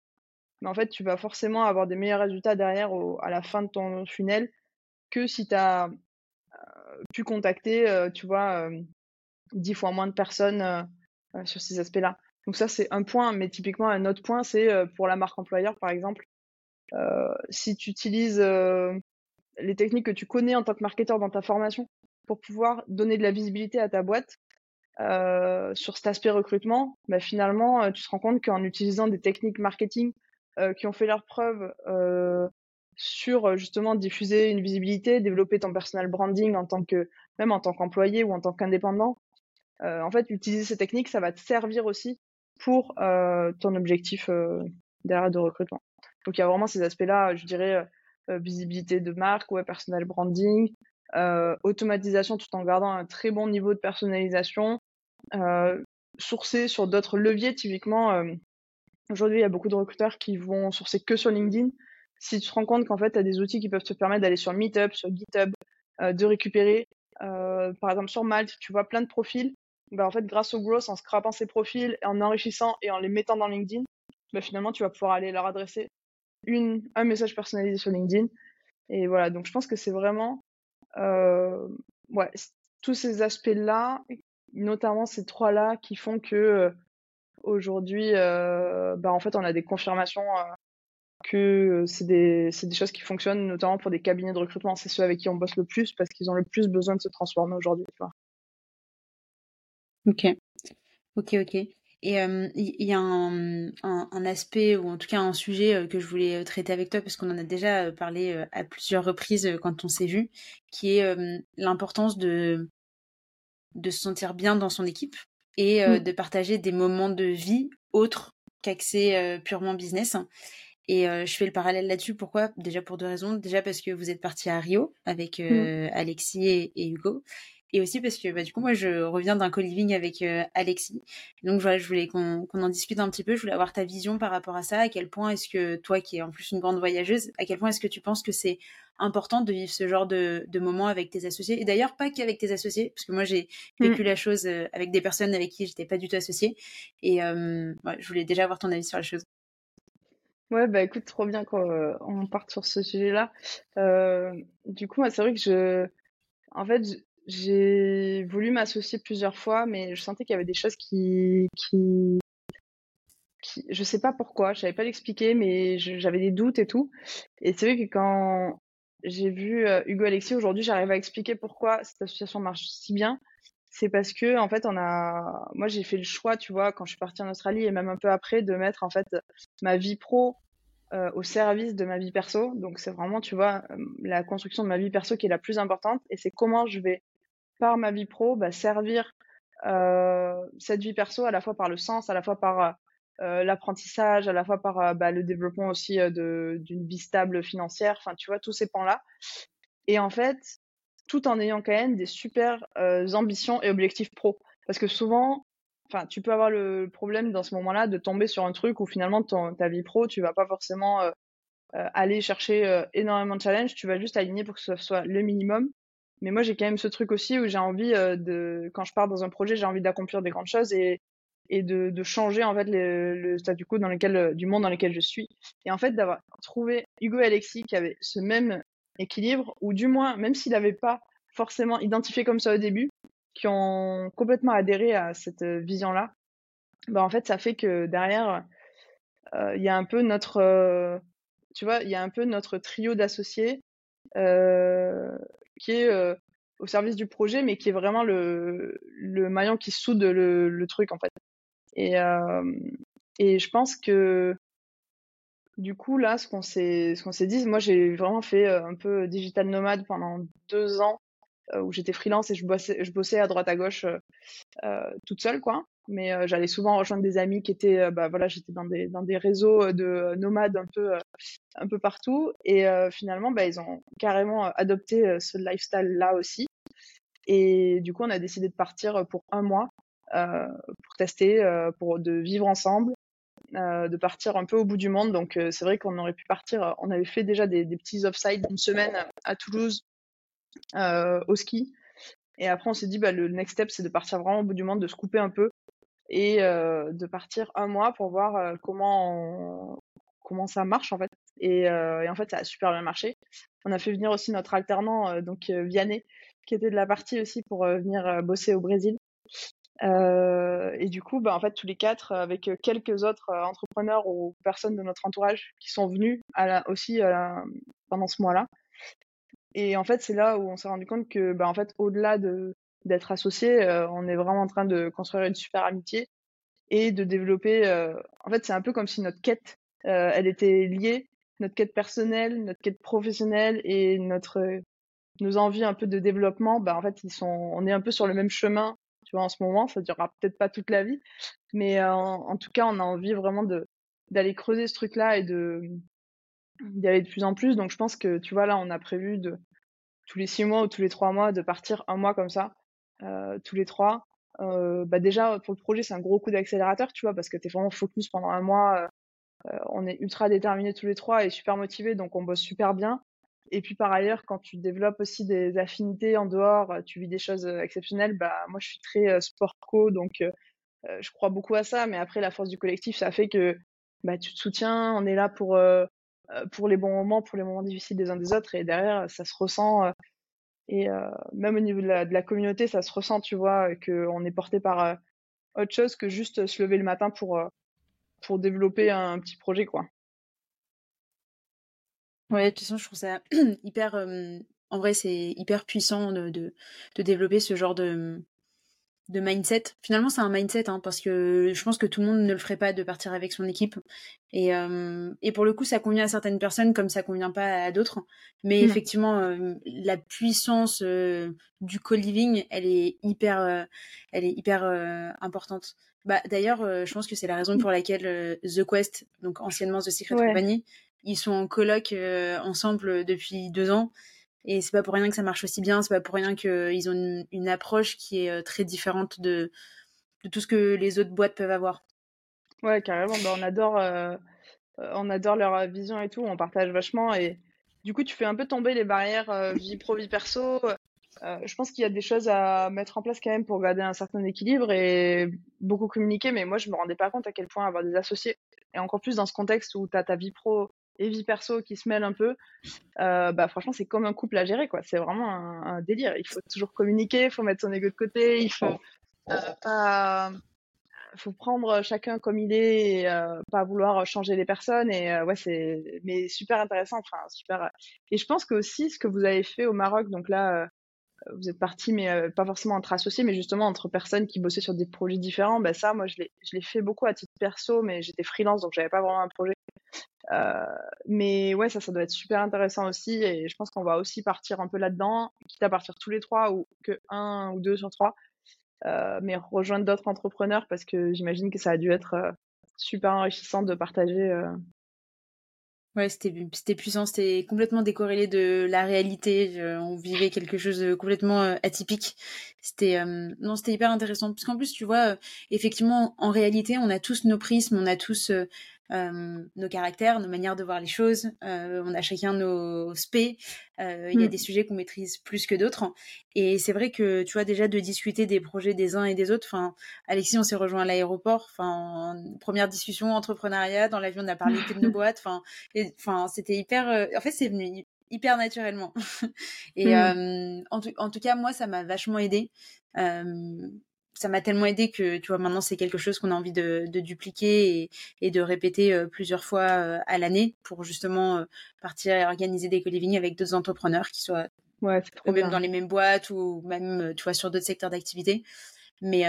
Mais en fait, tu vas forcément avoir des meilleurs résultats derrière à la fin de ton funnel que si tu as pu contacter, tu vois, dix fois moins de personnes euh, euh, sur ces aspects-là. Donc ça, c'est un point, mais typiquement, un autre point, c'est euh, pour la marque employeur, par exemple. si tu utilises les techniques que tu connais en tant que marketeur dans ta formation pour pouvoir donner de la visibilité à ta boîte sur cet aspect recrutement, bah, finalement, tu te rends compte qu'en utilisant des techniques marketing qui ont fait leur preuve sur justement diffuser une visibilité, développer ton personal branding en tant que même en tant qu'employé ou en tant qu'indépendant, euh, en fait, utiliser ces techniques, ça va te servir aussi pour euh, ton objectif euh, derrière de recrutement. Donc il y a vraiment ces aspects-là, je dirais visibilité de marque, ouais, personal branding, automatisation tout en gardant un très bon niveau de personnalisation, sourcer sur d'autres leviers. Typiquement, aujourd'hui, il y a beaucoup de recruteurs qui vont sourcer que sur LinkedIn. Si tu te rends compte qu'en fait, tu as des outils qui peuvent te permettre d'aller sur Meetup, sur GitHub, de récupérer, par exemple sur Malte, tu vois plein de profils bah, en fait, grâce au growth, en scrapant ses profils, en enrichissant et en les mettant dans LinkedIn, bah, finalement, tu vas pouvoir aller leur adresser une, un message personnalisé sur LinkedIn. Et voilà, donc je pense que c'est vraiment euh, ouais, tous ces aspects-là, notamment ces trois-là, qui font que euh, aujourd'hui, euh, bah, en fait, on a des confirmations que c'est des, choses qui fonctionnent notamment pour des cabinets de recrutement. C'est ceux avec qui on bosse le plus parce qu'ils ont le plus besoin de se transformer aujourd'hui. Ok, ok, ok. Et il y, a un, aspect, ou en tout cas un sujet que je voulais traiter avec toi, parce qu'on en a déjà parlé à plusieurs reprises quand on s'est vu, qui est l'importance de se sentir bien dans son équipe et mmh. de partager des moments de vie autres qu'accès purement business. Et je fais le parallèle là-dessus. Pourquoi? Déjà pour deux raisons. Déjà parce que vous êtes parti à Rio avec mmh. Alexis et, Hugo. Et aussi parce que bah, du coup, moi, je reviens d'un co-living avec Alexis. Donc voilà, je voulais qu'on en discute un petit peu. Je voulais avoir ta vision par rapport à ça. À quel point est-ce que toi, qui es en plus une grande voyageuse, à quel point est-ce que tu penses que c'est important de vivre ce genre de, de moments avec tes associés Et d'ailleurs, pas qu'avec tes associés, parce que moi, j'ai mmh. vécu la chose avec des personnes avec qui j'étais pas du tout associée. Et je voulais déjà avoir ton avis sur la chose. Ouais, bah écoute, trop bien qu'on euh, on parte sur ce sujet-là. Euh, du coup, c'est vrai que je, en fait, j'ai voulu m'associer plusieurs fois, mais je sentais qu'il y avait des choses qui, qui, qui, je sais pas pourquoi, je savais pas l'expliquer, mais j'avais des doutes et tout. Et c'est vrai que quand j'ai vu euh, Hugo Alexis aujourd'hui, j'arrive à expliquer pourquoi cette association marche si bien. C'est parce que, en fait, on a, moi, j'ai fait le choix, tu vois, quand je suis partie en Australie et même un peu après, de mettre, en fait, ma vie pro euh, au service de ma vie perso. Donc, c'est vraiment, tu vois, euh, la construction de ma vie perso qui est la plus importante. Et c'est comment je vais, par ma vie pro, bah, servir cette vie perso à la fois par le sens, à la fois par l'apprentissage, à la fois par bah, le développement aussi d'une vie stable financière. Enfin, tu vois, tous ces pans-là. Et en fait, tout en ayant quand même des super euh, ambitions et objectifs pro. Parce que souvent, enfin, tu peux avoir le problème dans ce moment-là de tomber sur un truc où finalement ton, ta vie pro, tu vas pas forcément euh, euh, aller chercher énormément de challenges, tu vas juste aligner pour que ce soit le minimum. Mais moi, j'ai quand même ce truc aussi où j'ai envie de, quand je pars dans un projet, j'ai envie d'accomplir des grandes choses et, et de, changer en fait le, statu quo dans lequel, du monde dans lequel je suis. Et en fait, d'avoir trouvé Hugo et Alexis qui avaient ce même équilibre, ou du moins, même s'ils n'avaient pas forcément identifié comme ça au début, qui ont complètement adhéré à cette euh, vision-là, bah en fait, ça fait que derrière, euh, il y a un peu notre, euh, tu vois, il y a un peu notre trio d'associés qui est au service du projet, mais qui est vraiment le, le maillon qui soude le, le truc en fait. Et, et je pense que du coup, là, ce qu'on s'est, s'est dit, moi, j'ai vraiment fait euh, un peu digital nomade pendant deux ans euh, où j'étais freelance et je bossais, je bossais à droite à gauche euh, toute seule, quoi. Mais j'allais souvent rejoindre des amis qui étaient, bah voilà, j'étais dans des dans des réseaux de nomades un peu un peu partout. Et finalement, bah, ils ont carrément adopté ce lifestyle-là aussi. Et du coup, on a décidé de partir pour un mois pour tester, pour de vivre ensemble euh, de partir un peu au bout du monde. Donc euh, c'est vrai qu'on aurait pu partir. Euh, on avait fait déjà des, petits off-side une semaine à Toulouse au ski. Et après on s'est dit bah, le next step c'est de partir vraiment au bout du monde, de se couper un peu et de partir un mois pour voir comment comment ça marche en fait. Et, et, en fait ça a super bien marché. On a fait venir aussi notre alternant donc Vianney qui était de la partie aussi pour venir bosser au Brésil. Euh, et du coup, bah, en fait, tous les quatre, avec quelques autres euh, entrepreneurs ou personnes de notre entourage qui sont venus à la, aussi pendant ce mois-là. Et en fait, c'est là où on s'est rendu compte que, bah, en fait, au-delà de d'être associés, euh, on est vraiment en train de construire une super amitié et de développer. en fait, c'est un peu comme si notre quête, elle était liée, notre quête personnelle, notre quête professionnelle et notre nos envies un peu de développement. Bah, en fait, ils sont, on est un peu sur le même chemin tu vois, en ce moment. Ça durera peut-être pas toute la vie, mais euh, en, tout cas, on a envie vraiment d'aller creuser ce truc-là et d'y aller de plus en plus. Donc, je pense que, tu vois, là, on a prévu de tous les six mois ou tous les trois mois de partir un mois comme ça, euh, tous les trois. Euh, bah déjà, pour le projet, c'est un gros coup d'accélérateur, tu vois, parce que tu es vraiment focus pendant un mois. on est ultra déterminés tous les trois et super motivés, donc on bosse super bien. Et puis par ailleurs, quand tu développes aussi des affinités en dehors, euh, tu vis des choses euh, exceptionnelles. Bah moi, je suis très euh, sport co, donc je crois beaucoup à ça. Mais après, la force du collectif, ça fait que bah tu te soutiens. On est là pour pour les bons moments, pour les moments difficiles des uns des autres, et derrière, ça se ressent. et même au niveau de la, de la, communauté, ça se ressent, tu vois, qu'on est porté par autre chose que juste se lever le matin pour pour développer un petit projet, quoi. Ouais, de toute façon, je trouve ça <clears throat> hyper. en vrai, c'est hyper puissant de, de, de, développer ce genre de, de mindset. Finalement, c'est un mindset, hein, parce que je pense que tout le monde ne le ferait pas de partir avec son équipe. Et, et pour le coup, ça convient à certaines personnes comme ça convient pas à d'autres. Mais mmh. effectivement, la puissance du co-living, elle est hyper, elle est hyper importante. Bah, D'ailleurs, je pense que c'est la raison mmh. pour laquelle The Quest, donc anciennement The Secret Company, ils sont en coloc ensemble depuis deux ans. Et c'est pas pour rien que ça marche aussi bien, c'est pas pour rien qu'ils ont une, approche qui est très différente de, de tout ce que les autres boîtes peuvent avoir. Ouais, carrément. Bah, on adore, on adore leur vision et tout. On partage vachement et du coup, tu fais un peu tomber les barrières vie pro vie perso. je pense qu'il y a des choses à mettre en place quand même pour garder un certain équilibre et beaucoup communiquer. Mais moi, je me rendais pas compte à quel point avoir des associés et encore plus dans ce contexte où tu as ta vie pro et vie perso qui se mêlent un peu, euh, bah franchement c'est comme un couple à gérer quoi. C'est vraiment un, délire. Il faut toujours communiquer, il faut mettre son ego de côté, il faut euh, pas, faut prendre chacun comme il est, et, euh, pas vouloir changer les personnes et ouais c'est, mais super intéressant, enfin super. Et je pense que aussi ce que vous avez fait au Maroc, donc là vous êtes parti, mais pas forcément entre associés, mais justement entre personnes qui bossaient sur des projets différents. Bah ça, moi, je l'ai fait beaucoup à titre perso, mais j'étais freelance, donc j'avais pas vraiment un projet. Euh, mais ouais, ça, ça doit être super intéressant aussi. Et je pense qu'on va aussi partir un peu là-dedans, quitte à partir tous les trois ou que un ou deux sur trois. Euh, mais rejoindre d'autres entrepreneurs parce que j'imagine que ça a dû être euh, super enrichissant de partager. Ouais, c'était puissant, c'était complètement décorrélé de la réalité. on vivait quelque chose de complètement atypique. C'était non, c'était hyper intéressant. Parce qu'en plus, tu vois, effectivement, en réalité, on a tous nos prismes, on a tous nos caractères, nos manières de voir les choses. Euh, on a chacun nos spé. Euh, il y a mm. des sujets qu'on maîtrise plus que d'autres. Et c'est vrai que, tu vois, déjà de discuter des projets des uns et des autres. Enfin, Alexis, on s'est rejoint à l'aéroport. Enfin, première discussion entrepreneuriat. Dans l'avion, on a parlé de nos <laughs> boîtes. Enfin, enfin, c'était hyper. En fait, c'est venu hyper naturellement. <laughs> et mm. en, tout, en, tout, cas, moi, ça m'a vachement aidé ça m'a tellement aidé que tu vois maintenant c'est quelque chose qu'on a envie de, dupliquer et, de répéter euh, plusieurs fois euh, à l'année pour justement euh, partir et organiser des co avec d'autres entrepreneurs qui soient ouais, même dans les mêmes boîtes ou même tu vois sur d'autres secteurs d'activité. Mais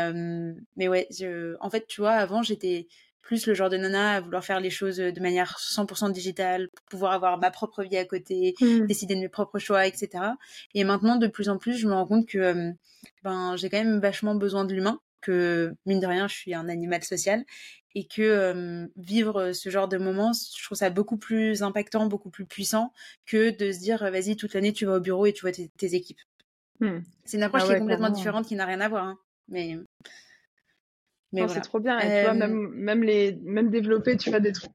mais ouais en fait tu vois avant j'étais plus le genre de nana à vouloir faire les choses de manière 100% digitale, pour pouvoir avoir ma propre vie à côté, mmh. décider de mes propres choix, etc. Et maintenant, de plus en plus, je me rends compte que ben, j'ai quand même vachement besoin de l'humain, que mine de rien, je suis un animal social et que vivre ce genre de moments, je trouve ça beaucoup plus impactant, beaucoup plus puissant que de se dire vas-y toute l'année tu vas au bureau et tu vois tes, équipes. Mmh. C'est une approche ah qui est complètement différente, qui n'a rien à voir. Hein. Mais mais c'est trop bien. Et tu vois, même, même, les, même développer, tu vois, des trucs.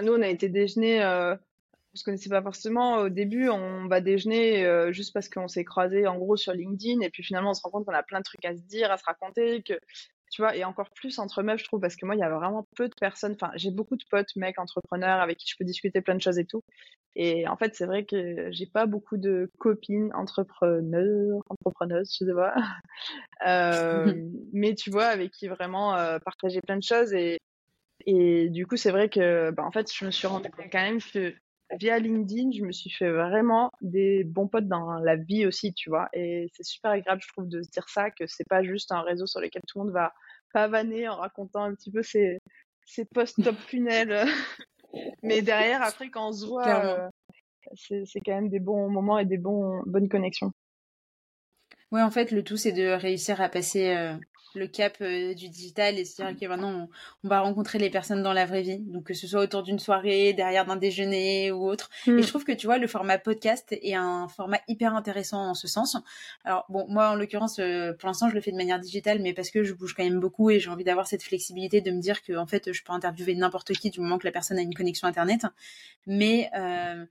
nous, on a été déjeuner, euh, on se connaissait pas forcément. Au début, on va déjeuner euh, juste parce qu'on s'est croisé en gros sur LinkedIn. Et puis finalement, on se rend compte qu'on a plein de trucs à se dire, à se raconter, que tu vois, et encore plus entre meufs, je trouve, parce que moi, il y a vraiment peu de personnes, enfin, j'ai beaucoup de potes, mecs, entrepreneurs, avec qui je peux discuter plein de choses et tout. Et en fait, c'est vrai que j'ai pas beaucoup de copines entrepreneurs, entrepreneuses, je sais pas. <laughs> euh, <laughs> mais tu vois, avec qui vraiment euh, partager plein de choses. Et, et du coup, c'est vrai que, bah, en fait, je me suis rendu compte quand même que via LinkedIn, je me suis fait vraiment des bons potes dans la vie aussi, tu vois. Et c'est super agréable, je trouve, de se dire ça, que c'est pas juste un réseau sur lequel tout le monde va pavaner en racontant un petit peu ses, ses post-top funnels. <laughs> Mais derrière, après, quand on se voit, euh, c'est quand même des bons moments et des bons, bonnes connexions. Ouais, en fait, le tout, c'est de réussir à passer euh, le cap euh, du digital et se dire que maintenant on, va rencontrer les personnes dans la vraie vie. Donc que ce soit autour d'une soirée derrière d'un déjeuner ou autre. Et mm. je trouve que tu vois le format podcast est un format hyper intéressant en ce sens. Alors bon moi en l'occurrence euh, pour l'instant je le fais de manière digitale mais parce que je bouge quand même beaucoup et j'ai envie d'avoir cette flexibilité de me dire que en fait je peux interviewer n'importe qui du moment que la personne a une connexion internet. Mais euh,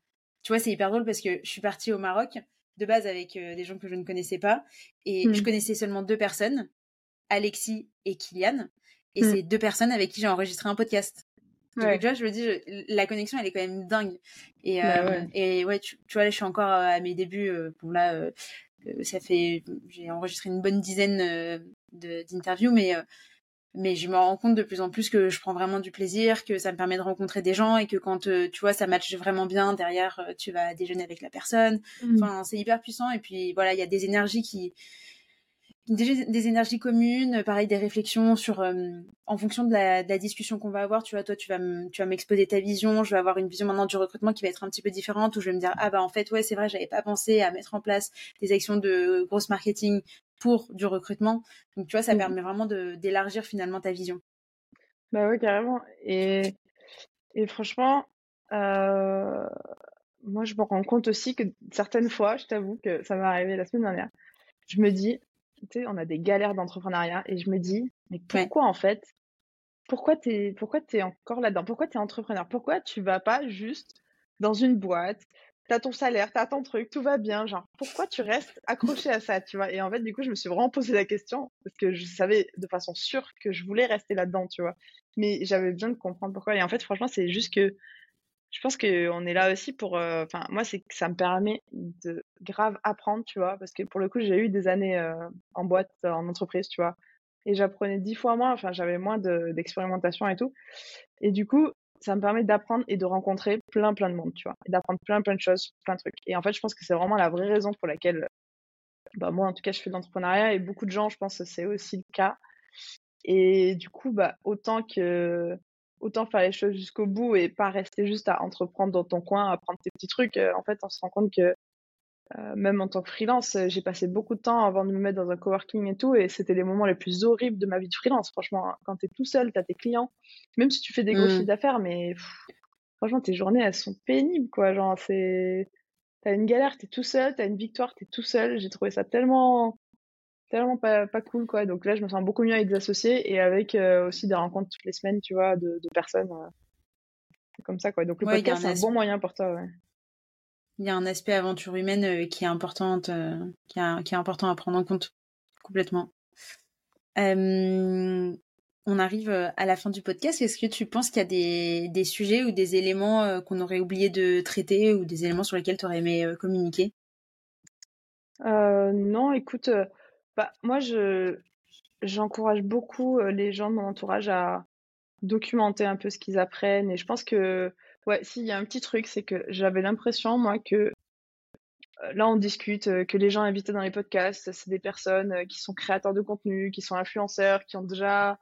tu vois c'est hyper drôle parce que je suis partie au Maroc de base avec des gens que je ne connaissais pas. Et je mm. connaissais seulement deux personnes Alexis et Kylian. Et hmm. c'est deux personnes avec qui j'ai enregistré un podcast. Donc, je me dis, la connexion, elle est quand même dingue. Et, bah euh, et ouais, tu, vois, là, je suis encore euh, à mes débuts. Euh, bon, là, ça fait. J'ai enregistré une bonne dizaine d'interviews, mais mais je me rends compte de plus en plus que je prends vraiment du plaisir, que ça me permet de rencontrer des gens et que quand tu vois ça matche vraiment bien derrière, tu vas déjeuner avec la personne. Mmh. Enfin, c'est hyper puissant et puis voilà, il y a des énergies qui des, énergies communes, pareil des réflexions sur en fonction de la, discussion qu'on va avoir. Tu vois, toi, tu vas tu vas m'exposer ta vision, je vais avoir une vision maintenant du recrutement qui va être un petit peu différente où je vais me dire ah bah en fait ouais c'est vrai j'avais pas pensé à mettre en place des actions de grosse marketing pour du recrutement. Donc tu vois ça mmh. permet vraiment d'élargir finalement ta vision. Bah oui carrément et et franchement euh, moi je me rends compte aussi que certaines fois je t'avoue que ça m'est arrivé la semaine dernière je me dis tu sais, on a des galères d'entrepreneuriat et je me dis, mais pourquoi en fait Pourquoi tu es, pourquoi es encore là-dedans? Pourquoi tu es entrepreneur? Pourquoi tu vas pas juste dans une boîte? Tu as ton salaire, tu as ton truc, tout va bien, genre pourquoi tu restes accroché à ça, tu vois? Et en fait, du coup, je me suis vraiment posé la question parce que je savais de façon sûre que je voulais rester là-dedans, tu vois? Mais j'avais besoin de comprendre pourquoi. Et en fait, franchement, c'est juste que je pense qu'on est là aussi pour. Euh, enfin, moi, c'est que ça me permet de grave apprendre, tu vois, parce que pour le coup, j'ai eu des années euh, en boîte, en entreprise, tu vois, et j'apprenais dix fois moins. Enfin, j'avais moins d'expérimentation et tout. Et du coup, ça me permet d'apprendre et de rencontrer plein, plein de monde, tu vois, et d'apprendre plein, plein de choses, plein de trucs. Et en fait, je pense que c'est vraiment la vraie raison pour laquelle, bah, moi, en tout cas, je fais de l'entrepreneuriat et beaucoup de gens, je pense que c'est aussi le cas. Et du coup, bah, autant que autant faire les choses jusqu'au bout et pas rester juste à entreprendre dans ton coin, à prendre tes petits trucs. Euh, en fait, on se rend compte que euh, même en tant que freelance, euh, j'ai passé beaucoup de temps avant de me mettre dans un coworking et tout, et c'était les moments les plus horribles de ma vie de freelance. Franchement, hein. quand tu es tout seul, tu as tes clients, même si tu fais des gros mmh. chiffres d'affaires, mais franchement, tes journées, elles sont pénibles, quoi. Genre, c'est. T'as une galère, t'es tout seul, t'as une victoire, t'es tout seul. J'ai trouvé ça tellement tellement pas, pas cool quoi. Donc là je me sens beaucoup mieux avec des associés et avec euh, aussi des rencontres toutes les semaines tu vois de, personnes euh, comme ça quoi. Donc le podcast c'est un bon moyen pour toi ouais. il y a un aspect aventure humaine euh, qui est important qui, est important à prendre en compte complètement. On arrive à la fin du podcast. Est-ce que tu penses qu'il y a des, des, sujets ou des éléments qu'on aurait oublié de traiter ou des éléments sur lesquels tu aurais aimé communiquer? Non écoute bah, moi, je, j'encourage beaucoup les gens de mon entourage à documenter un peu ce qu'ils apprennent. Et je pense que, ouais, s'il y a un petit truc, c'est que j'avais l'impression, moi, que là, on discute, que les gens invités dans les podcasts, c'est des personnes qui sont créateurs de contenu, qui sont influenceurs, qui ont déjà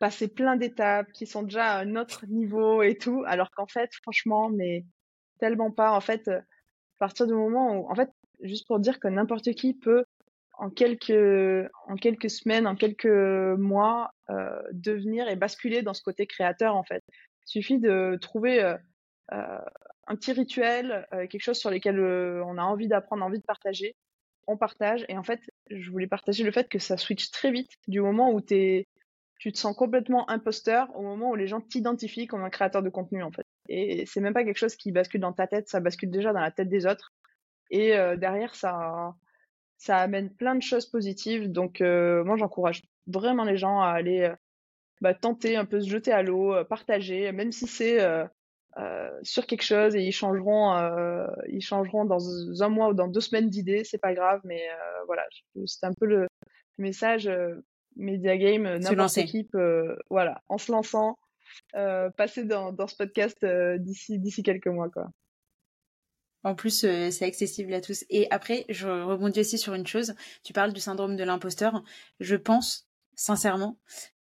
passé plein d'étapes, qui sont déjà à un autre niveau et tout. Alors qu'en fait, franchement, mais tellement pas. En fait, à partir du moment où, en fait, juste pour dire que n'importe qui peut en quelques, en quelques semaines, en quelques mois, euh, devenir et basculer dans ce côté créateur, en fait. Il suffit de trouver euh, euh, un petit rituel, quelque chose sur lequel on a envie d'apprendre, envie de partager. On partage. Et en fait, je voulais partager le fait que ça switch très vite du moment où es, tu te sens complètement imposteur au moment où les gens t'identifient comme un créateur de contenu, en fait. Et c'est même pas quelque chose qui bascule dans ta tête, ça bascule déjà dans la tête des autres. Et derrière, ça, ça amène plein de choses positives. Donc, euh, moi, j'encourage vraiment les gens à aller euh, bah, tenter un peu se jeter à l'eau, euh, partager, même si c'est sur quelque chose et ils changeront, ils changeront dans un mois ou dans deux semaines d'idées, c'est pas grave. Mais voilà, c'est un peu le message Media Game, n'importe équipe, voilà, en se lançant, passer dans, dans ce podcast d'ici d'ici quelques mois, quoi. En plus, euh, c'est accessible à tous. Et après, je rebondis aussi sur une chose. Tu parles du syndrome de l'imposteur. Je pense sincèrement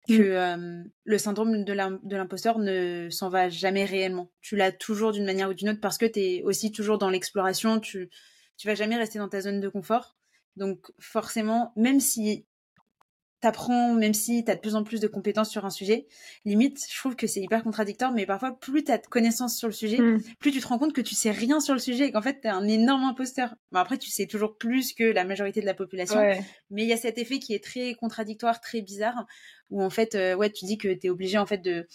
que mm. euh, le syndrome de l'imposteur ne s'en va jamais réellement. Tu l'as toujours d'une manière ou d'une autre parce que tu es aussi toujours dans l'exploration. Tu, tu vas jamais rester dans ta zone de confort. Donc forcément, même si t'apprends, même si tu as de plus en plus de compétences sur un sujet, limite, je trouve que c'est hyper contradictoire, mais parfois, plus tu as de connaissances sur le sujet, mm. plus tu te rends compte que tu sais rien sur le sujet et qu'en fait, tu es un énorme imposteur. Bon, après, tu sais toujours plus que la majorité de la population, mais il y a cet effet qui est très contradictoire, très bizarre, où en fait, euh, ouais, tu dis que tu es obligé en fait de,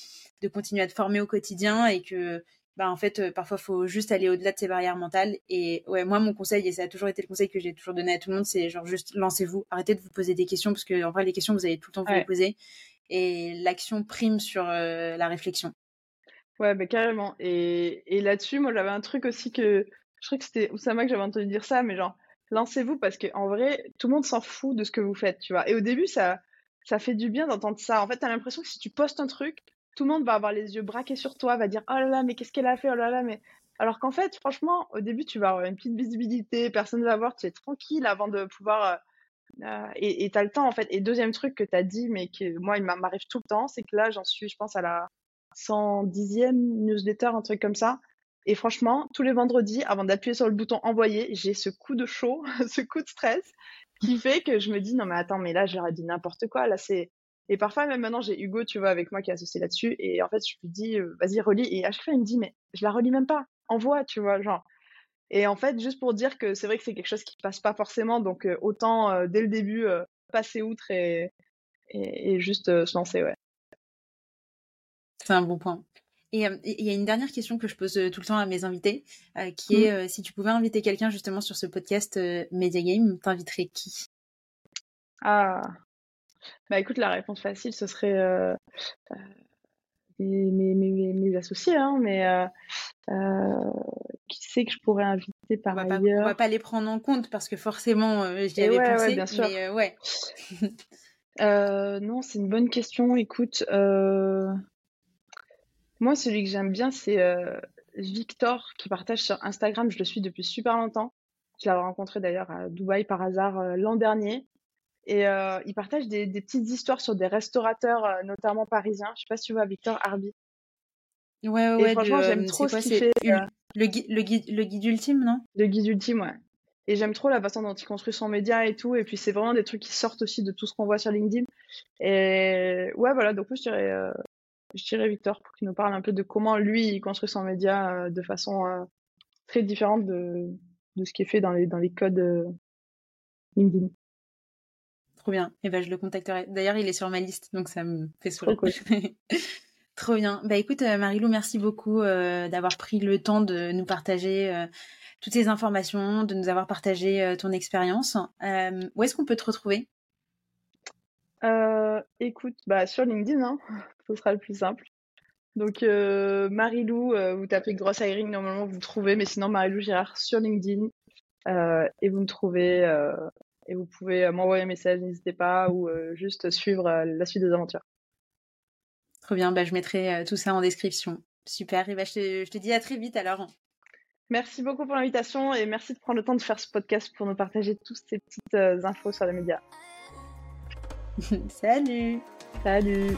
de continuer à te former au quotidien et que bah en fait euh, parfois faut juste aller au-delà de ces barrières mentales et ouais moi mon conseil et ça a toujours été le conseil que j'ai toujours donné à tout le monde c'est genre juste lancez-vous. Arrêtez de vous poser des questions parce que en vrai les questions vous allez tout le temps vous les poser et l'action prime sur euh, la réflexion. Ouais bah carrément et, et là-dessus moi j'avais un truc aussi que je crois que c'était Oussama que j'avais entendu dire ça mais genre lancez-vous parce que en vrai tout le monde s'en fout de ce que vous faites tu vois et au début ça ça fait du bien d'entendre ça. En fait, tu as l'impression que si tu postes un truc, tout le monde va avoir les yeux braqués sur toi, va dire oh là là, mais qu'est-ce qu'elle a fait, oh là là, mais. Alors qu'en fait, franchement, au début, tu vas avoir une petite visibilité, personne ne va voir, tu es tranquille avant de pouvoir. Euh, euh, et tu le temps, en fait. Et deuxième truc que tu as dit, mais que moi, il m'arrive tout le temps, c'est que là, j'en suis, je pense, à la 110e newsletter, un truc comme ça. Et franchement, tous les vendredis, avant d'appuyer sur le bouton envoyer, j'ai ce coup de chaud, <laughs> ce coup de stress qui fait que je me dis non mais attends mais là j'aurais dit n'importe quoi là c'est et parfois même maintenant j'ai Hugo tu vois avec moi qui est associé là-dessus et en fait je lui dis euh, vas-y relis. Et à chaque fois il me dit mais je la relis même pas. Envoie tu vois genre. Et en fait juste pour dire que c'est vrai que c'est quelque chose qui passe pas forcément donc euh, autant euh, dès le début passer outre et, et, et juste se lancer ouais. C'est un bon point. Et il y a une dernière question que je pose tout le temps à mes invités, qui mmh. est si tu pouvais inviter quelqu'un justement sur ce podcast Media Game, t'inviterais qui? Ah, bah écoute, la réponse facile, ce serait mes, mes, mes, associés, hein, mais qui sait que je pourrais inviter par on va ailleurs pas, On va pas les prendre en compte parce que forcément, j'y avais pensé, ouais, bien sûr. mais ouais. <laughs> non, c'est une bonne question. Écoute. Moi, celui que j'aime bien, c'est euh, Victor qui partage sur Instagram. Je le suis depuis super longtemps. Je l'avais rencontré d'ailleurs à Dubaï par hasard euh, l'an dernier. Et euh, il partage des, petites histoires sur des restaurateurs, notamment parisiens. Je sais pas si tu vois Victor Arby. Ouais, ouais, franchement, j'aime trop ce qu'il fait. Le, guide, le, guide, le guide ultime, non? Le guide ultime, ouais. Et j'aime trop la façon dont il construit son média et tout. Et puis, c'est vraiment des trucs qui sortent aussi de tout ce qu'on voit sur LinkedIn. Et ouais, voilà. Donc, je dirais je dirais Victor pour qu'il nous parle un peu de comment lui il construit son média euh, de façon euh, très différente de, de ce qui est fait dans les, dans les codes euh, LinkedIn. Trop bien. Et eh ben je le contacterai. D'ailleurs, il est sur ma liste, donc ça me fait sourire. Trop, <laughs> Trop bien. Bah écoute, Marilou, merci beaucoup d'avoir pris le temps de nous partager toutes ces informations, de nous avoir partagé ton expérience. où est-ce qu'on peut te retrouver? Écoute, bah sur LinkedIn, hein <laughs> ce sera le plus simple. Donc, euh, Marilou, euh, vous tapez Grosse Hiring, normalement vous trouvez, mais sinon Marilou Girard sur LinkedIn euh, et vous me trouvez euh, et vous pouvez m'envoyer un message, n'hésitez pas, ou juste suivre la suite des aventures. Trop bien, bah, je mettrai tout ça en description. Super, et bah, je, te, je te dis à très vite alors. Merci beaucoup pour l'invitation et merci de prendre le temps de faire ce podcast pour nous partager toutes ces petites infos sur les médias. <laughs> Salut Salut